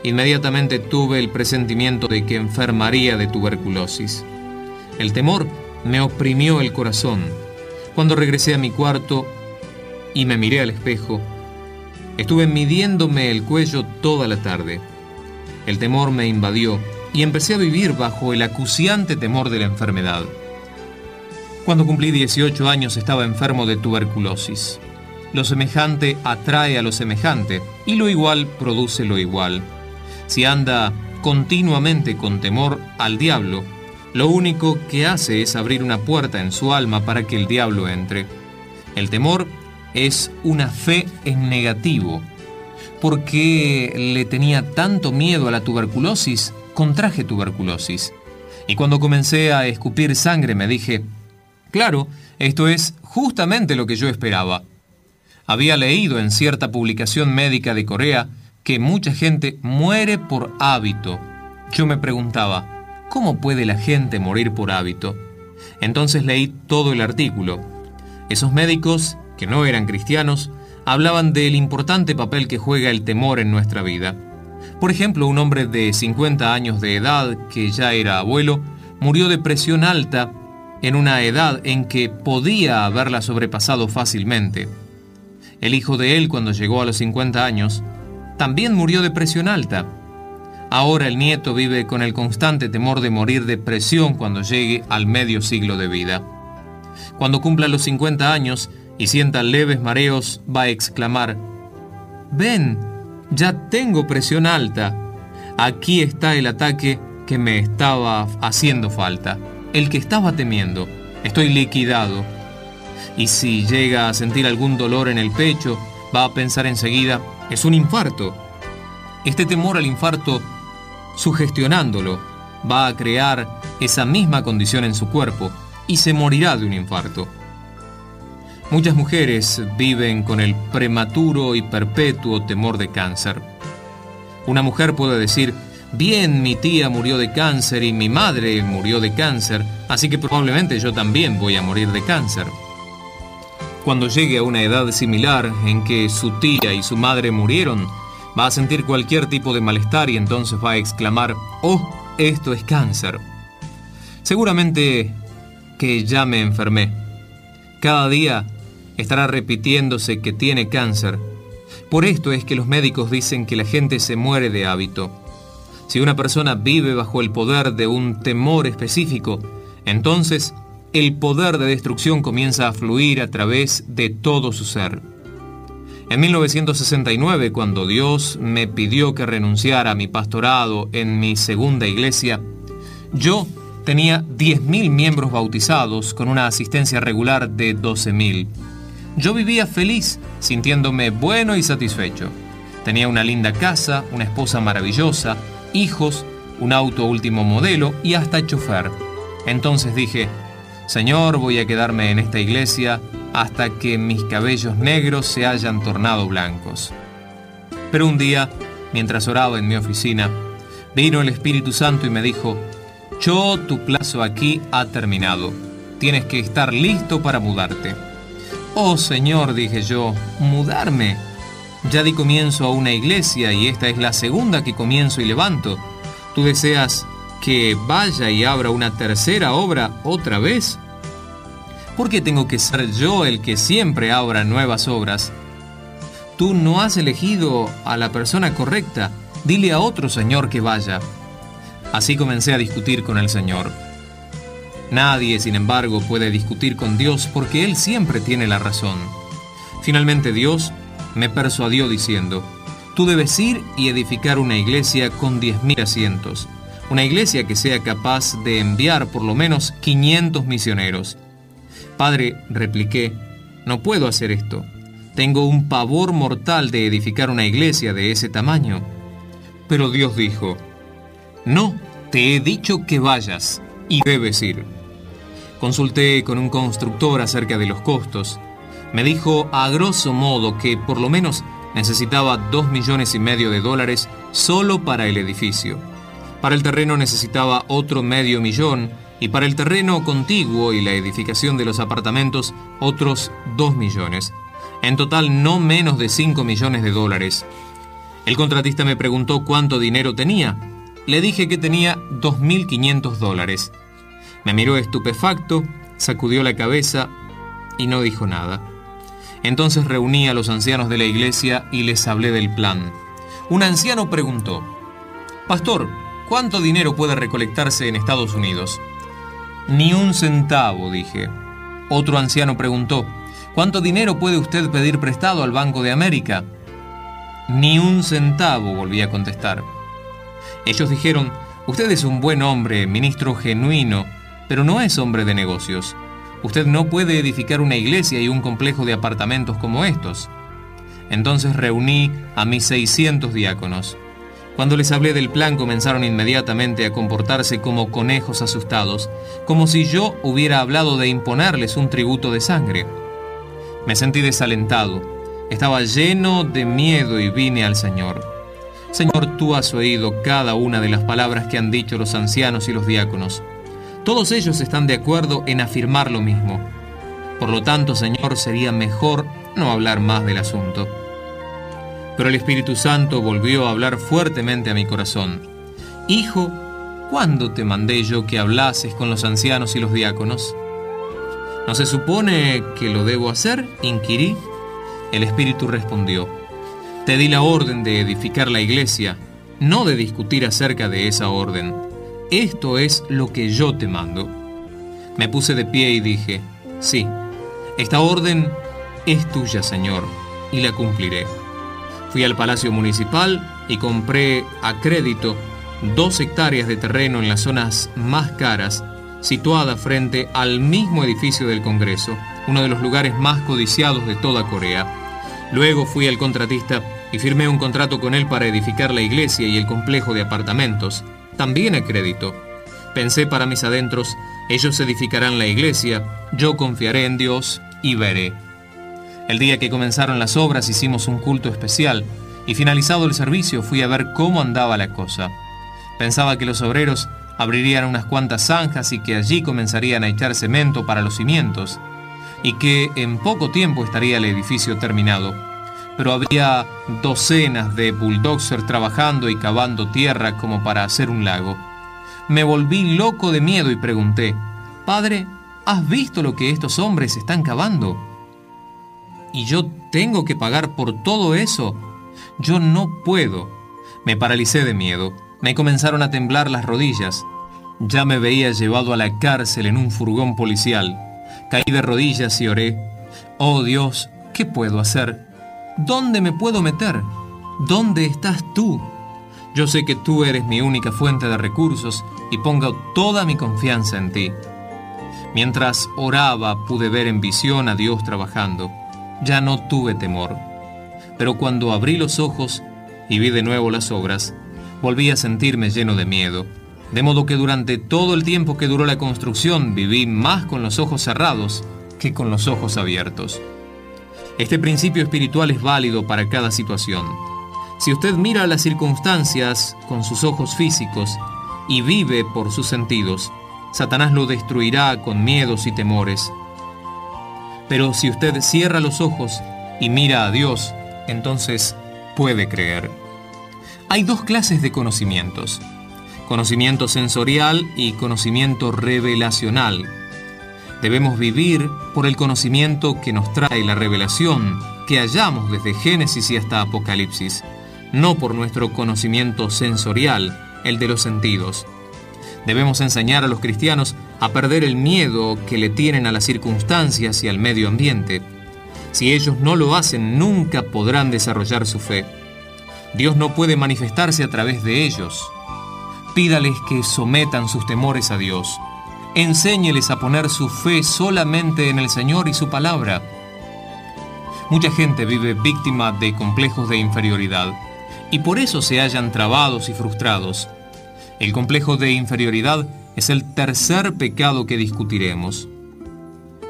Inmediatamente tuve el presentimiento de que enfermaría de tuberculosis. El temor me oprimió el corazón. Cuando regresé a mi cuarto y me miré al espejo, estuve midiéndome el cuello toda la tarde. El temor me invadió y empecé a vivir bajo el acuciante temor de la enfermedad. Cuando cumplí 18 años estaba enfermo de tuberculosis. Lo semejante atrae a lo semejante y lo igual produce lo igual. Si anda continuamente con temor al diablo, lo único que hace es abrir una puerta en su alma para que el diablo entre. El temor es una fe en negativo. Porque le tenía tanto miedo a la tuberculosis, contraje tuberculosis. Y cuando comencé a escupir sangre me dije, claro, esto es justamente lo que yo esperaba. Había leído en cierta publicación médica de Corea que mucha gente muere por hábito. Yo me preguntaba, ¿cómo puede la gente morir por hábito? Entonces leí todo el artículo. Esos médicos, que no eran cristianos, hablaban del importante papel que juega el temor en nuestra vida. Por ejemplo, un hombre de 50 años de edad, que ya era abuelo, murió de presión alta en una edad en que podía haberla sobrepasado fácilmente. El hijo de él, cuando llegó a los 50 años, también murió de presión alta. Ahora el nieto vive con el constante temor de morir de presión cuando llegue al medio siglo de vida. Cuando cumpla los 50 años y sienta leves mareos, va a exclamar, Ven, ya tengo presión alta. Aquí está el ataque que me estaba haciendo falta, el que estaba temiendo. Estoy liquidado. Y si llega a sentir algún dolor en el pecho, va a pensar enseguida, es un infarto. Este temor al infarto, sugestionándolo, va a crear esa misma condición en su cuerpo y se morirá de un infarto. Muchas mujeres viven con el prematuro y perpetuo temor de cáncer. Una mujer puede decir, bien, mi tía murió de cáncer y mi madre murió de cáncer, así que probablemente yo también voy a morir de cáncer. Cuando llegue a una edad similar en que su tía y su madre murieron, va a sentir cualquier tipo de malestar y entonces va a exclamar, oh, esto es cáncer. Seguramente que ya me enfermé. Cada día estará repitiéndose que tiene cáncer. Por esto es que los médicos dicen que la gente se muere de hábito. Si una persona vive bajo el poder de un temor específico, entonces el poder de destrucción comienza a fluir a través de todo su ser. En 1969, cuando Dios me pidió que renunciara a mi pastorado en mi segunda iglesia, yo tenía 10.000 miembros bautizados con una asistencia regular de 12.000. Yo vivía feliz, sintiéndome bueno y satisfecho. Tenía una linda casa, una esposa maravillosa, hijos, un auto último modelo y hasta chofer. Entonces dije, Señor, voy a quedarme en esta iglesia hasta que mis cabellos negros se hayan tornado blancos. Pero un día, mientras oraba en mi oficina, vino el Espíritu Santo y me dijo, yo tu plazo aquí ha terminado, tienes que estar listo para mudarte. Oh Señor, dije yo, mudarme. Ya di comienzo a una iglesia y esta es la segunda que comienzo y levanto. ¿Tú deseas que vaya y abra una tercera obra otra vez? ¿Por qué tengo que ser yo el que siempre abra nuevas obras? Tú no has elegido a la persona correcta. Dile a otro Señor que vaya. Así comencé a discutir con el Señor. Nadie, sin embargo, puede discutir con Dios porque Él siempre tiene la razón. Finalmente Dios me persuadió diciendo, tú debes ir y edificar una iglesia con 10.000 asientos una iglesia que sea capaz de enviar por lo menos 500 misioneros. Padre, repliqué, no puedo hacer esto. Tengo un pavor mortal de edificar una iglesia de ese tamaño. Pero Dios dijo, no, te he dicho que vayas y debes ir. Consulté con un constructor acerca de los costos. Me dijo a grosso modo que por lo menos necesitaba dos millones y medio de dólares solo para el edificio. Para el terreno necesitaba otro medio millón y para el terreno contiguo y la edificación de los apartamentos otros dos millones. En total no menos de 5 millones de dólares. El contratista me preguntó cuánto dinero tenía. Le dije que tenía 2.500 dólares. Me miró estupefacto, sacudió la cabeza y no dijo nada. Entonces reuní a los ancianos de la iglesia y les hablé del plan. Un anciano preguntó, Pastor, ¿cuánto dinero puede recolectarse en Estados Unidos? Ni un centavo, dije. Otro anciano preguntó, ¿cuánto dinero puede usted pedir prestado al Banco de América? Ni un centavo, volví a contestar. Ellos dijeron, usted es un buen hombre, ministro genuino, pero no es hombre de negocios. Usted no puede edificar una iglesia y un complejo de apartamentos como estos. Entonces reuní a mis 600 diáconos. Cuando les hablé del plan comenzaron inmediatamente a comportarse como conejos asustados, como si yo hubiera hablado de imponerles un tributo de sangre. Me sentí desalentado estaba lleno de miedo y vine al Señor. Señor, tú has oído cada una de las palabras que han dicho los ancianos y los diáconos. Todos ellos están de acuerdo en afirmar lo mismo. Por lo tanto, Señor, sería mejor no hablar más del asunto. Pero el Espíritu Santo volvió a hablar fuertemente a mi corazón. Hijo, ¿cuándo te mandé yo que hablases con los ancianos y los diáconos? ¿No se supone que lo debo hacer? inquirí. El Espíritu respondió, Te di la orden de edificar la iglesia, no de discutir acerca de esa orden. Esto es lo que yo te mando. Me puse de pie y dije, Sí, esta orden es tuya, Señor, y la cumpliré. Fui al Palacio Municipal y compré a crédito dos hectáreas de terreno en las zonas más caras, situada frente al mismo edificio del Congreso, uno de los lugares más codiciados de toda Corea. Luego fui al contratista y firmé un contrato con él para edificar la iglesia y el complejo de apartamentos, también a crédito. Pensé para mis adentros, ellos edificarán la iglesia, yo confiaré en Dios y veré. El día que comenzaron las obras hicimos un culto especial y finalizado el servicio fui a ver cómo andaba la cosa. Pensaba que los obreros abrirían unas cuantas zanjas y que allí comenzarían a echar cemento para los cimientos y que en poco tiempo estaría el edificio terminado. Pero había docenas de bulldozers trabajando y cavando tierra como para hacer un lago. Me volví loco de miedo y pregunté, Padre, ¿has visto lo que estos hombres están cavando? ¿Y yo tengo que pagar por todo eso? Yo no puedo. Me paralicé de miedo. Me comenzaron a temblar las rodillas. Ya me veía llevado a la cárcel en un furgón policial. Caí de rodillas y oré. Oh Dios, ¿qué puedo hacer? ¿Dónde me puedo meter? ¿Dónde estás tú? Yo sé que tú eres mi única fuente de recursos y pongo toda mi confianza en ti. Mientras oraba pude ver en visión a Dios trabajando. Ya no tuve temor. Pero cuando abrí los ojos y vi de nuevo las obras, volví a sentirme lleno de miedo de modo que durante todo el tiempo que duró la construcción viví más con los ojos cerrados que con los ojos abiertos. Este principio espiritual es válido para cada situación. Si usted mira las circunstancias con sus ojos físicos y vive por sus sentidos, Satanás lo destruirá con miedos y temores. Pero si usted cierra los ojos y mira a Dios, entonces puede creer. Hay dos clases de conocimientos conocimiento sensorial y conocimiento revelacional. Debemos vivir por el conocimiento que nos trae la revelación que hallamos desde Génesis y hasta Apocalipsis, no por nuestro conocimiento sensorial, el de los sentidos. Debemos enseñar a los cristianos a perder el miedo que le tienen a las circunstancias y al medio ambiente. Si ellos no lo hacen, nunca podrán desarrollar su fe. Dios no puede manifestarse a través de ellos. Pídales que sometan sus temores a Dios. Enséñeles a poner su fe solamente en el Señor y su palabra. Mucha gente vive víctima de complejos de inferioridad y por eso se hallan trabados y frustrados. El complejo de inferioridad es el tercer pecado que discutiremos.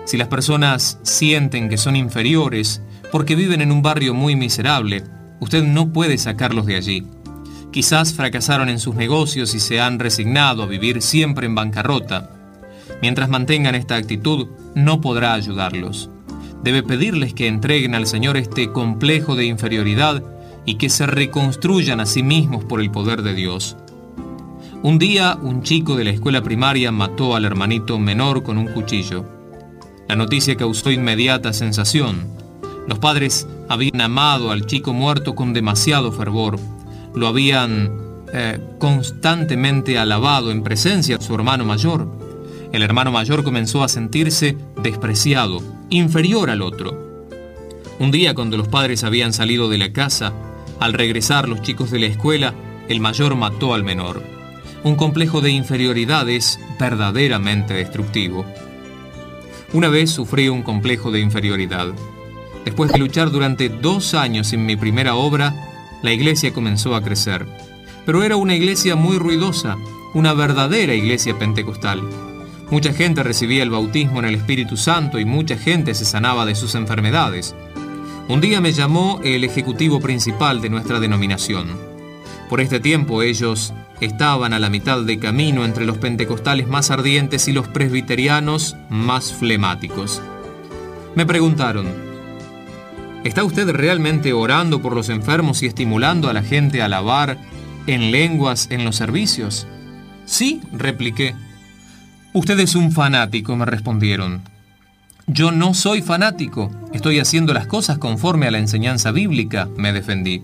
Si las personas sienten que son inferiores porque viven en un barrio muy miserable, usted no puede sacarlos de allí. Quizás fracasaron en sus negocios y se han resignado a vivir siempre en bancarrota. Mientras mantengan esta actitud, no podrá ayudarlos. Debe pedirles que entreguen al Señor este complejo de inferioridad y que se reconstruyan a sí mismos por el poder de Dios. Un día, un chico de la escuela primaria mató al hermanito menor con un cuchillo. La noticia causó inmediata sensación. Los padres habían amado al chico muerto con demasiado fervor. Lo habían eh, constantemente alabado en presencia de su hermano mayor. El hermano mayor comenzó a sentirse despreciado, inferior al otro. Un día cuando los padres habían salido de la casa, al regresar los chicos de la escuela, el mayor mató al menor. Un complejo de inferioridad es verdaderamente destructivo. Una vez sufrí un complejo de inferioridad. Después de luchar durante dos años en mi primera obra, la iglesia comenzó a crecer. Pero era una iglesia muy ruidosa, una verdadera iglesia pentecostal. Mucha gente recibía el bautismo en el Espíritu Santo y mucha gente se sanaba de sus enfermedades. Un día me llamó el ejecutivo principal de nuestra denominación. Por este tiempo ellos estaban a la mitad de camino entre los pentecostales más ardientes y los presbiterianos más flemáticos. Me preguntaron, ¿está usted realmente orando por los enfermos y estimulando a la gente a alabar en lenguas en los servicios? Sí, repliqué. Usted es un fanático, me respondieron. Yo no soy fanático, estoy haciendo las cosas conforme a la enseñanza bíblica, me defendí.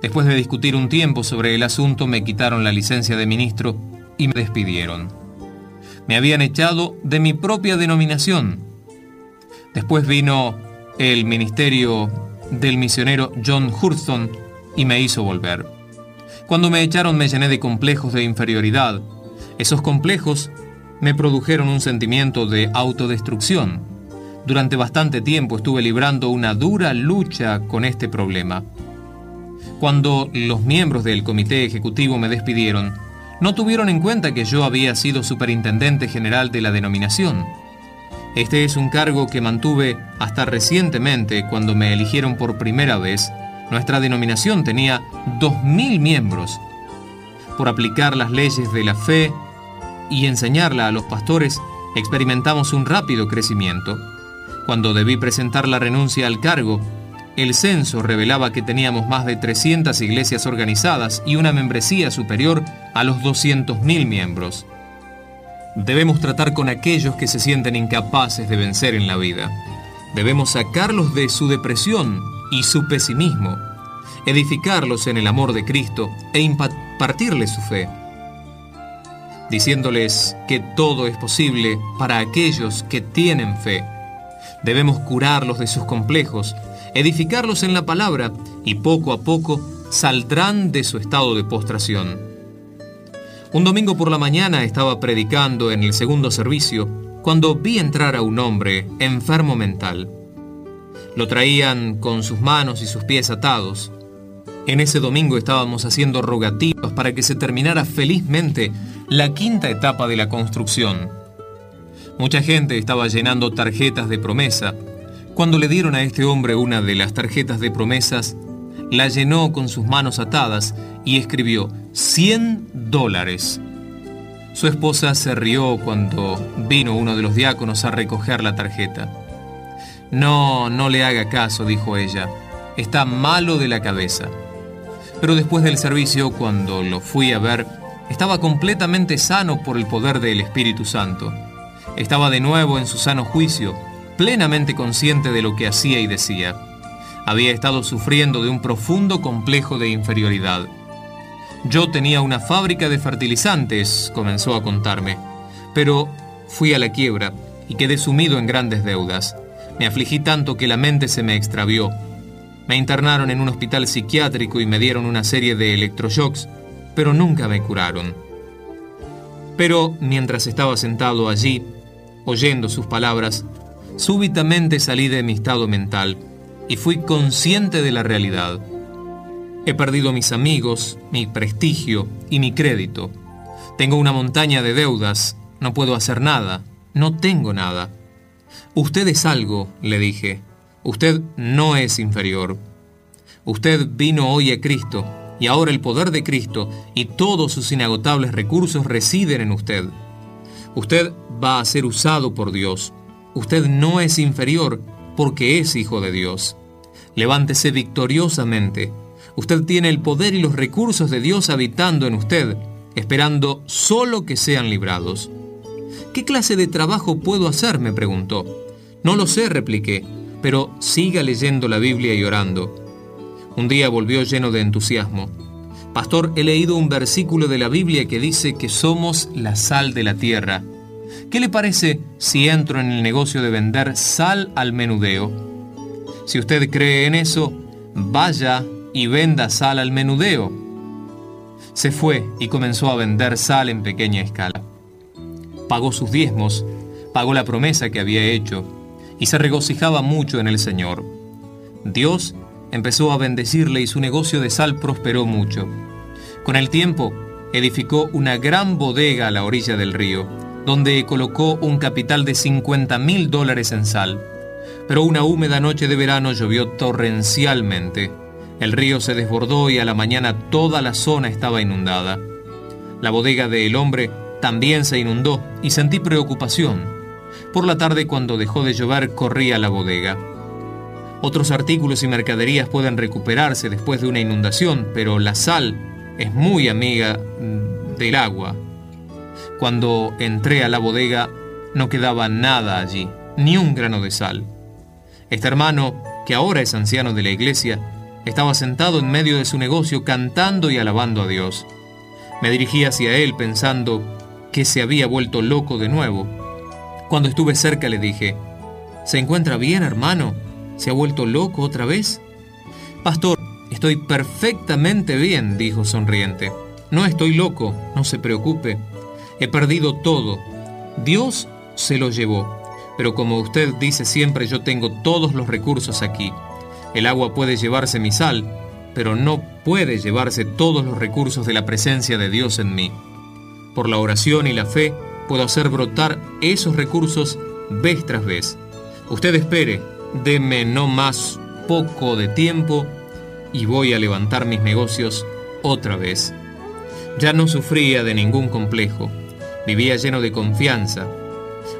Después de discutir un tiempo sobre el asunto, me quitaron la licencia de ministro y me despidieron. Me habían echado de mi propia denominación. Después vino el ministerio del misionero John Hurston y me hizo volver. Cuando me echaron me llené de complejos de inferioridad. Esos complejos me produjeron un sentimiento de autodestrucción. Durante bastante tiempo estuve librando una dura lucha con este problema. Cuando los miembros del comité ejecutivo me despidieron, no tuvieron en cuenta que yo había sido superintendente general de la denominación. Este es un cargo que mantuve hasta recientemente cuando me eligieron por primera vez. Nuestra denominación tenía 2.000 miembros. Por aplicar las leyes de la fe y enseñarla a los pastores, experimentamos un rápido crecimiento. Cuando debí presentar la renuncia al cargo, el censo revelaba que teníamos más de 300 iglesias organizadas y una membresía superior a los 200.000 miembros. Debemos tratar con aquellos que se sienten incapaces de vencer en la vida. Debemos sacarlos de su depresión y su pesimismo, edificarlos en el amor de Cristo e impartirles su fe diciéndoles que todo es posible para aquellos que tienen fe. Debemos curarlos de sus complejos, edificarlos en la palabra y poco a poco saldrán de su estado de postración. Un domingo por la mañana estaba predicando en el segundo servicio cuando vi entrar a un hombre enfermo mental. Lo traían con sus manos y sus pies atados. En ese domingo estábamos haciendo rogativas para que se terminara felizmente la quinta etapa de la construcción. Mucha gente estaba llenando tarjetas de promesa. Cuando le dieron a este hombre una de las tarjetas de promesas, la llenó con sus manos atadas y escribió 100 dólares. Su esposa se rió cuando vino uno de los diáconos a recoger la tarjeta. No, no le haga caso, dijo ella. Está malo de la cabeza. Pero después del servicio, cuando lo fui a ver, estaba completamente sano por el poder del Espíritu Santo. Estaba de nuevo en su sano juicio, plenamente consciente de lo que hacía y decía. Había estado sufriendo de un profundo complejo de inferioridad. Yo tenía una fábrica de fertilizantes, comenzó a contarme, pero fui a la quiebra y quedé sumido en grandes deudas. Me afligí tanto que la mente se me extravió me internaron en un hospital psiquiátrico y me dieron una serie de electroshocks, pero nunca me curaron. Pero mientras estaba sentado allí, oyendo sus palabras, súbitamente salí de mi estado mental y fui consciente de la realidad. He perdido mis amigos, mi prestigio y mi crédito. Tengo una montaña de deudas, no puedo hacer nada, no tengo nada. Usted es algo, le dije. Usted no es inferior. Usted vino hoy a Cristo, y ahora el poder de Cristo y todos sus inagotables recursos residen en usted. Usted va a ser usado por Dios. Usted no es inferior porque es hijo de Dios. Levántese victoriosamente. Usted tiene el poder y los recursos de Dios habitando en usted, esperando solo que sean librados. ¿Qué clase de trabajo puedo hacer? me preguntó. No lo sé, repliqué, pero siga leyendo la Biblia y orando. Un día volvió lleno de entusiasmo. Pastor, he leído un versículo de la Biblia que dice que somos la sal de la tierra. ¿Qué le parece si entro en el negocio de vender sal al menudeo? Si usted cree en eso, vaya y venda sal al menudeo. Se fue y comenzó a vender sal en pequeña escala. Pagó sus diezmos, pagó la promesa que había hecho y se regocijaba mucho en el Señor. Dios empezó a bendecirle y su negocio de sal prosperó mucho. Con el tiempo, edificó una gran bodega a la orilla del río, donde colocó un capital de 50 mil dólares en sal. Pero una húmeda noche de verano llovió torrencialmente. El río se desbordó y a la mañana toda la zona estaba inundada. La bodega del hombre también se inundó y sentí preocupación. Por la tarde, cuando dejó de llover, corrí a la bodega. Otros artículos y mercaderías pueden recuperarse después de una inundación, pero la sal es muy amiga mm, del agua. Cuando entré a la bodega no quedaba nada allí, ni un grano de sal. Este hermano, que ahora es anciano de la iglesia, estaba sentado en medio de su negocio cantando y alabando a Dios. Me dirigí hacia él pensando que se había vuelto loco de nuevo. Cuando estuve cerca le dije, ¿se encuentra bien, hermano? ¿Se ha vuelto loco otra vez? Pastor, estoy perfectamente bien, dijo sonriente. No estoy loco, no se preocupe. He perdido todo. Dios se lo llevó. Pero como usted dice siempre, yo tengo todos los recursos aquí. El agua puede llevarse mi sal, pero no puede llevarse todos los recursos de la presencia de Dios en mí. Por la oración y la fe puedo hacer brotar esos recursos vez tras vez. Usted espere, Deme no más poco de tiempo y voy a levantar mis negocios otra vez. Ya no sufría de ningún complejo, vivía lleno de confianza.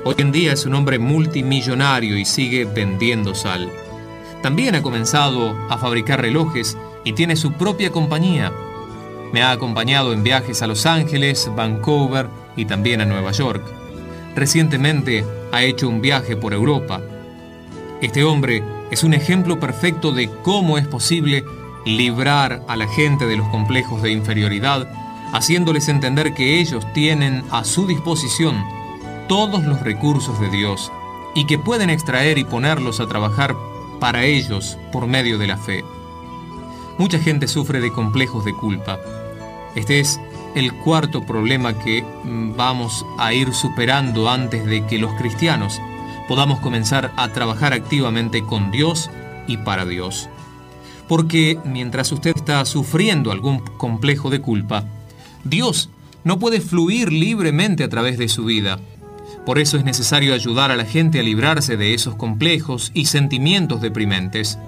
Hoy en día es un hombre multimillonario y sigue vendiendo sal. También ha comenzado a fabricar relojes y tiene su propia compañía. Me ha acompañado en viajes a Los Ángeles, Vancouver y también a Nueva York. Recientemente ha hecho un viaje por Europa este hombre es un ejemplo perfecto de cómo es posible librar a la gente de los complejos de inferioridad, haciéndoles entender que ellos tienen a su disposición todos los recursos de Dios y que pueden extraer y ponerlos a trabajar para ellos por medio de la fe. Mucha gente sufre de complejos de culpa. Este es el cuarto problema que mm, vamos a ir superando antes de que los cristianos podamos comenzar a trabajar activamente con Dios y para Dios. Porque mientras usted está sufriendo algún complejo de culpa, Dios no puede fluir libremente a través de su vida. Por eso es necesario ayudar a la gente a librarse de esos complejos y sentimientos deprimentes.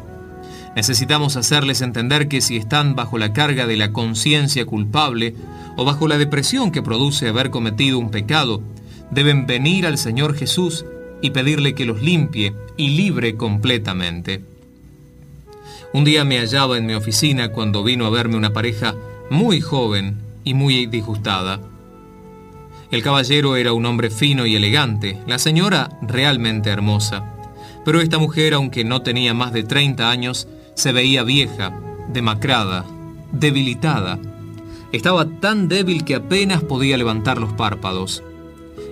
Necesitamos hacerles entender que si están bajo la carga de la conciencia culpable o bajo la depresión que produce haber cometido un pecado, deben venir al Señor Jesús y pedirle que los limpie y libre completamente. Un día me hallaba en mi oficina cuando vino a verme una pareja muy joven y muy disgustada. El caballero era un hombre fino y elegante, la señora realmente hermosa, pero esta mujer, aunque no tenía más de 30 años, se veía vieja, demacrada, debilitada. Estaba tan débil que apenas podía levantar los párpados.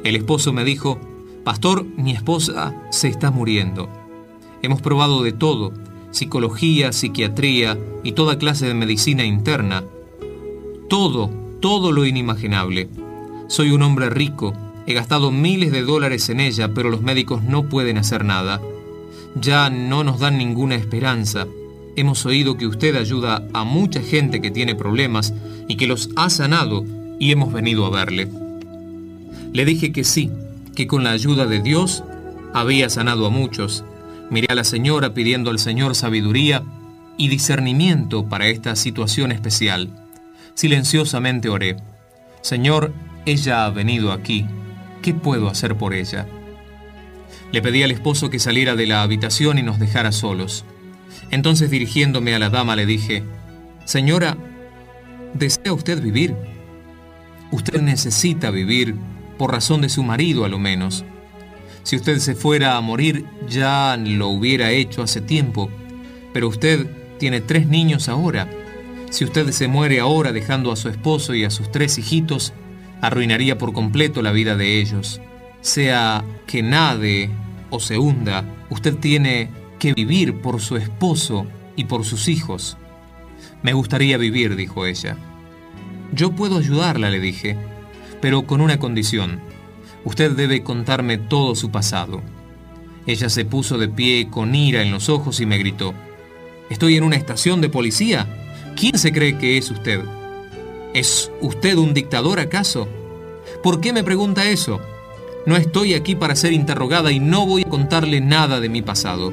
El esposo me dijo, Pastor, mi esposa se está muriendo. Hemos probado de todo, psicología, psiquiatría y toda clase de medicina interna. Todo, todo lo inimaginable. Soy un hombre rico, he gastado miles de dólares en ella, pero los médicos no pueden hacer nada. Ya no nos dan ninguna esperanza. Hemos oído que usted ayuda a mucha gente que tiene problemas y que los ha sanado y hemos venido a verle. Le dije que sí, que con la ayuda de Dios Había sanado a muchos. Miré a la señora pidiendo al Señor sabiduría y discernimiento para esta situación especial. Silenciosamente oré. Señor, ella ha venido aquí. ¿Qué puedo hacer por ella? Le pedí al esposo que saliera de la habitación y nos dejara solos. Entonces dirigiéndome a la dama le dije, Señora, ¿desea usted vivir? Usted necesita vivir por razón de su marido a lo menos. Si usted se fuera a morir ya lo hubiera hecho hace tiempo, pero usted tiene tres niños ahora. Si usted se muere ahora dejando a su esposo y a sus tres hijitos, arruinaría por completo la vida de ellos. Sea que nade o se hunda, usted tiene que vivir por su esposo y por sus hijos. Me gustaría vivir, dijo ella. Yo puedo ayudarla, le dije, pero con una condición. Usted debe contarme todo su pasado. Ella se puso de pie con ira en los ojos y me gritó, ¿Estoy en una estación de policía? ¿Quién se cree que es usted? ¿Es usted un dictador acaso? ¿Por qué me pregunta eso? No estoy aquí para ser interrogada y no voy a contarle nada de mi pasado.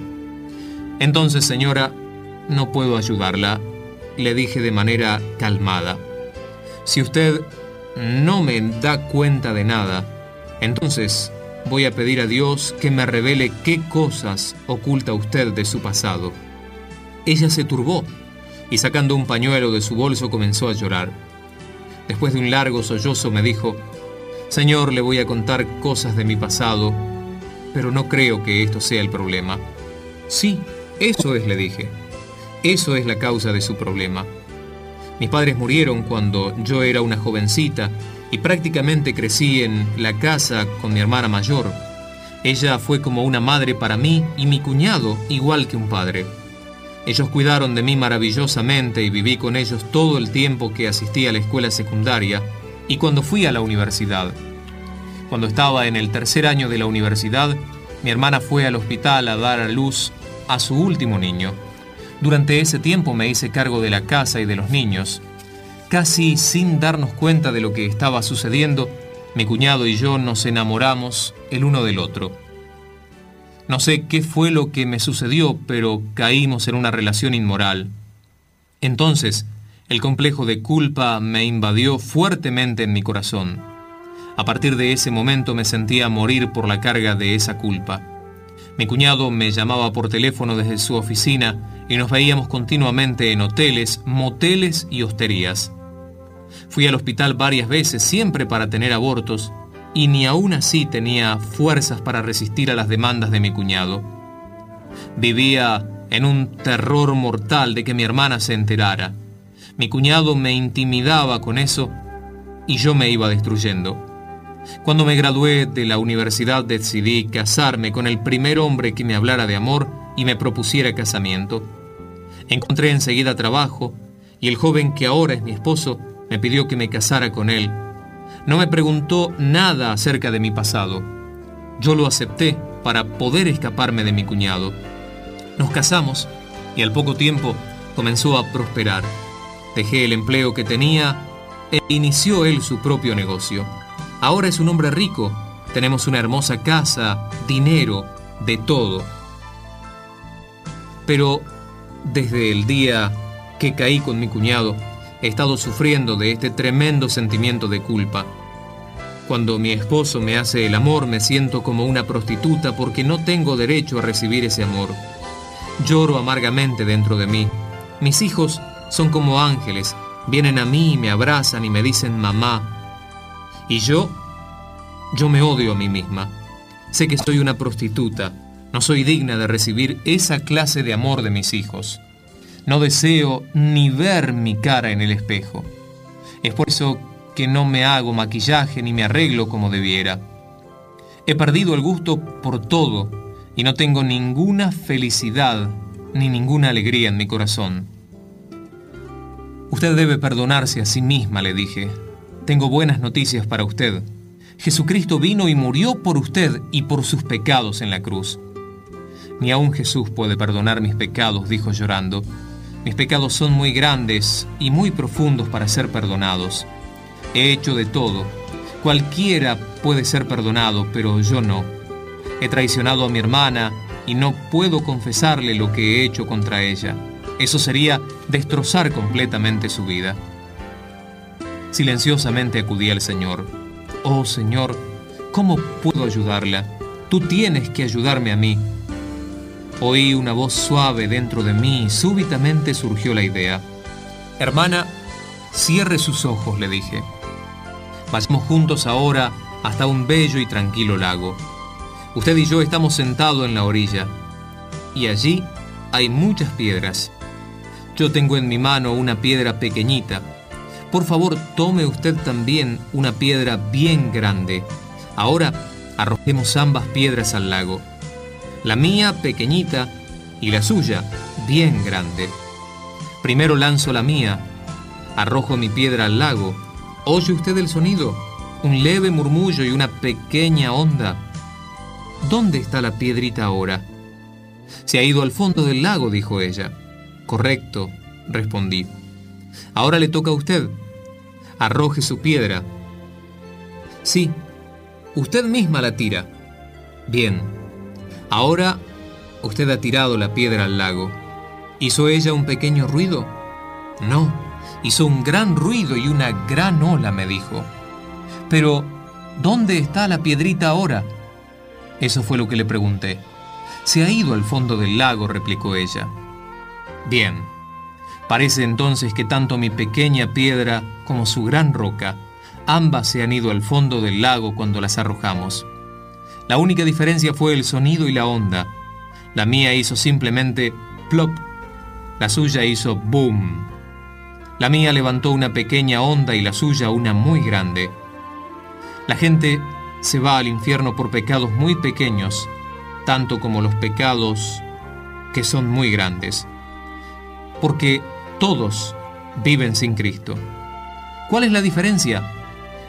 Entonces, señora, no puedo ayudarla, le dije de manera calmada. Si usted no me da cuenta de nada, entonces voy a pedir a Dios que me revele qué cosas oculta usted de su pasado. Ella se turbó y sacando un pañuelo de su bolso comenzó a llorar. Después de un largo sollozo me dijo, Señor, le voy a contar cosas de mi pasado, pero no creo que esto sea el problema. Sí, eso es, le dije. Eso es la causa de su problema. Mis padres murieron cuando yo era una jovencita y prácticamente crecí en la casa con mi hermana mayor. Ella fue como una madre para mí y mi cuñado igual que un padre. Ellos cuidaron de mí maravillosamente y viví con ellos todo el tiempo que asistí a la escuela secundaria y cuando fui a la universidad. Cuando estaba en el tercer año de la universidad, mi hermana fue al hospital a dar a luz a su último niño. Durante ese tiempo me hice cargo de la casa y de los niños. Casi sin darnos cuenta de lo que estaba sucediendo, mi cuñado y yo nos enamoramos el uno del otro. No sé qué fue lo que me sucedió, pero caímos en una relación inmoral. Entonces, el complejo de culpa me invadió fuertemente en mi corazón. A partir de ese momento me sentía morir por la carga de esa culpa. Mi cuñado me llamaba por teléfono desde su oficina y nos veíamos continuamente en hoteles, moteles y hosterías. Fui al hospital varias veces, siempre para tener abortos, y ni aún así tenía fuerzas para resistir a las demandas de mi cuñado. Vivía en un terror mortal de que mi hermana se enterara. Mi cuñado me intimidaba con eso y yo me iba destruyendo. Cuando me gradué de la universidad decidí casarme con el primer hombre que me hablara de amor y me propusiera casamiento. Encontré enseguida trabajo y el joven que ahora es mi esposo me pidió que me casara con él no me preguntó nada acerca de mi pasado. Yo lo acepté para poder escaparme de mi cuñado. Nos casamos y al poco tiempo comenzó a prosperar. Dejé el empleo que tenía e inició él su propio negocio. Ahora es un hombre rico, tenemos una hermosa casa, dinero, de todo. Pero desde el día que caí con mi cuñado, he estado sufriendo de este tremendo sentimiento de culpa. Cuando mi esposo me hace el amor me siento como una prostituta porque no tengo derecho a recibir ese amor. Lloro amargamente dentro de mí. Mis hijos son como ángeles, vienen a mí y me abrazan y me dicen mamá. Y yo, yo me odio a mí misma. Sé que soy una prostituta, no soy digna de recibir esa clase de amor de mis hijos. No deseo ni ver mi cara en el espejo. Es por eso que no me hago maquillaje ni me arreglo como debiera. He perdido el gusto por todo y no tengo ninguna felicidad ni ninguna alegría en mi corazón. Usted debe perdonarse a sí misma, le dije. Tengo buenas noticias para usted. Jesucristo vino y murió por usted y por sus pecados en la cruz. Ni aun Jesús puede perdonar mis pecados, dijo llorando. Mis pecados son muy grandes y muy profundos para ser perdonados. He hecho de todo. Cualquiera puede ser perdonado, pero yo no. He traicionado a mi hermana y no puedo confesarle lo que he hecho contra ella. Eso sería destrozar completamente su vida. Silenciosamente acudí al Señor. Oh Señor, ¿cómo puedo ayudarla? Tú tienes que ayudarme a mí. Oí una voz suave dentro de mí y súbitamente surgió la idea. Hermana, cierre sus ojos, le dije. Vayamos juntos ahora hasta un bello y tranquilo lago. Usted y yo estamos sentados en la orilla, y allí hay muchas piedras. Yo tengo en mi mano una piedra pequeñita. Por favor, tome usted también una piedra bien grande. Ahora arrojemos ambas piedras al lago. La mía pequeñita y la suya bien grande. Primero lanzo la mía, arrojo mi piedra al lago. ¿Oye usted el sonido? Un leve murmullo y una pequeña onda. ¿Dónde está la piedrita ahora? Se ha ido al fondo del lago, dijo ella. Correcto, respondí. Ahora le toca a usted. Arroje su piedra. Sí, usted misma la tira. Bien. Ahora usted ha tirado la piedra al lago. ¿Hizo ella un pequeño ruido? No, hizo un gran ruido y una gran ola, me dijo. Pero, ¿dónde está la piedrita ahora? Eso fue lo que le pregunté. Se ha ido al fondo del lago, replicó ella. Bien. Parece entonces que tanto mi pequeña piedra como su gran roca, ambas se han ido al fondo del lago cuando las arrojamos. La única diferencia fue el sonido y la onda. La mía hizo simplemente plop, la suya hizo boom. La mía levantó una pequeña onda y la suya una muy grande. La gente se va al infierno por pecados muy pequeños, tanto como los pecados que son muy grandes porque todos viven sin Cristo. ¿Cuál es la diferencia?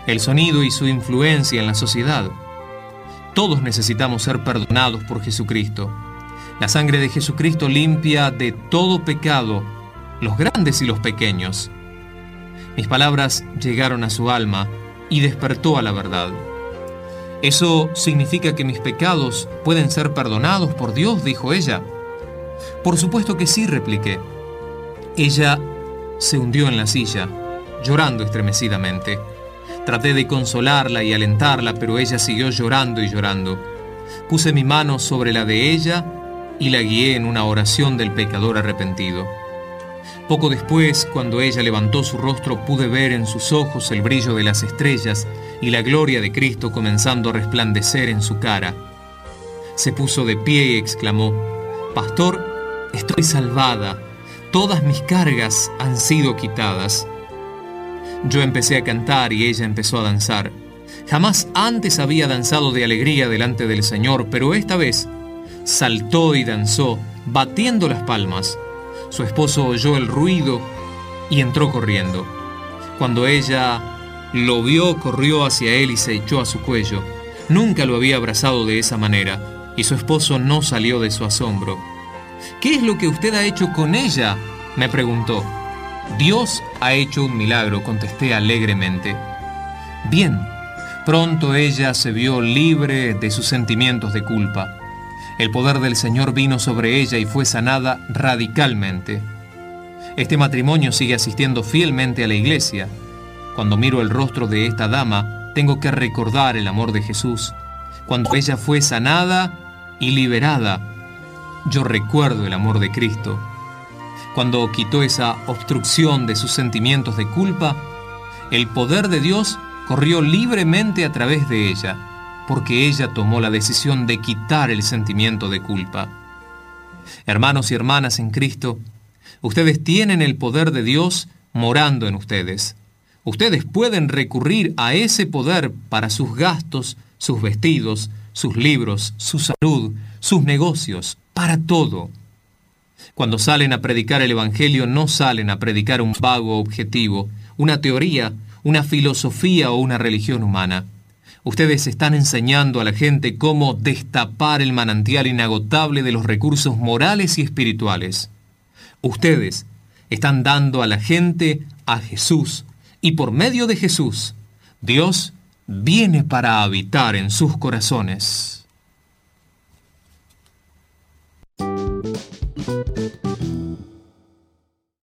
El sonido y su influencia en la sociedad. Todos necesitamos ser perdonados por Jesucristo. La sangre de Jesucristo limpia de todo pecado, los grandes y los pequeños. Mis palabras llegaron a su alma y despertó a la verdad. ¿Eso significa que mis pecados pueden ser perdonados por Dios? dijo ella. Por supuesto que sí, repliqué. Ella se hundió en la silla, llorando estremecidamente. Traté de consolarla y alentarla, pero ella siguió llorando y llorando. Puse mi mano sobre la de ella y la guié en una oración del pecador arrepentido. Poco después, cuando ella levantó su rostro, pude ver en sus ojos el brillo de las estrellas y la gloria de Cristo comenzando a resplandecer en su cara. Se puso de pie y exclamó, Pastor, estoy salvada todas mis cargas han sido quitadas. Yo empecé a cantar y ella empezó a danzar. Jamás antes había danzado de alegría delante del Señor, pero esta vez saltó y danzó, batiendo las palmas. Su esposo oyó el ruido y entró corriendo. Cuando ella lo vio, corrió hacia él y se echó a su cuello. Nunca lo había abrazado de esa manera, y su esposo no salió de su asombro. ¿Qué es lo que usted ha hecho con ella? me preguntó. Dios ha hecho un milagro, contesté alegremente. Bien, pronto ella se vio libre de sus sentimientos de culpa. El poder del Señor vino sobre ella y fue sanada radicalmente. Este matrimonio sigue asistiendo fielmente a la iglesia. Cuando miro el rostro de esta dama, tengo que recordar el amor de Jesús. Cuando ella fue sanada y liberada, yo recuerdo el amor de Cristo. Cuando quitó esa obstrucción de sus sentimientos de culpa, el poder de Dios corrió libremente a través de ella, porque ella tomó la decisión de quitar el sentimiento de culpa. Hermanos y hermanas en Cristo, ustedes tienen el poder de Dios morando en ustedes. Ustedes pueden recurrir a ese poder para sus gastos, sus vestidos, sus libros, su salud, sus negocios, para todo. Cuando salen a predicar el Evangelio no salen a predicar un vago objetivo, una teoría, una filosofía o una religión humana. Ustedes están enseñando a la gente cómo destapar el manantial inagotable de los recursos morales y espirituales. Ustedes están dando a la gente a Jesús y por medio de Jesús, Dios viene para habitar en sus corazones. Thank you.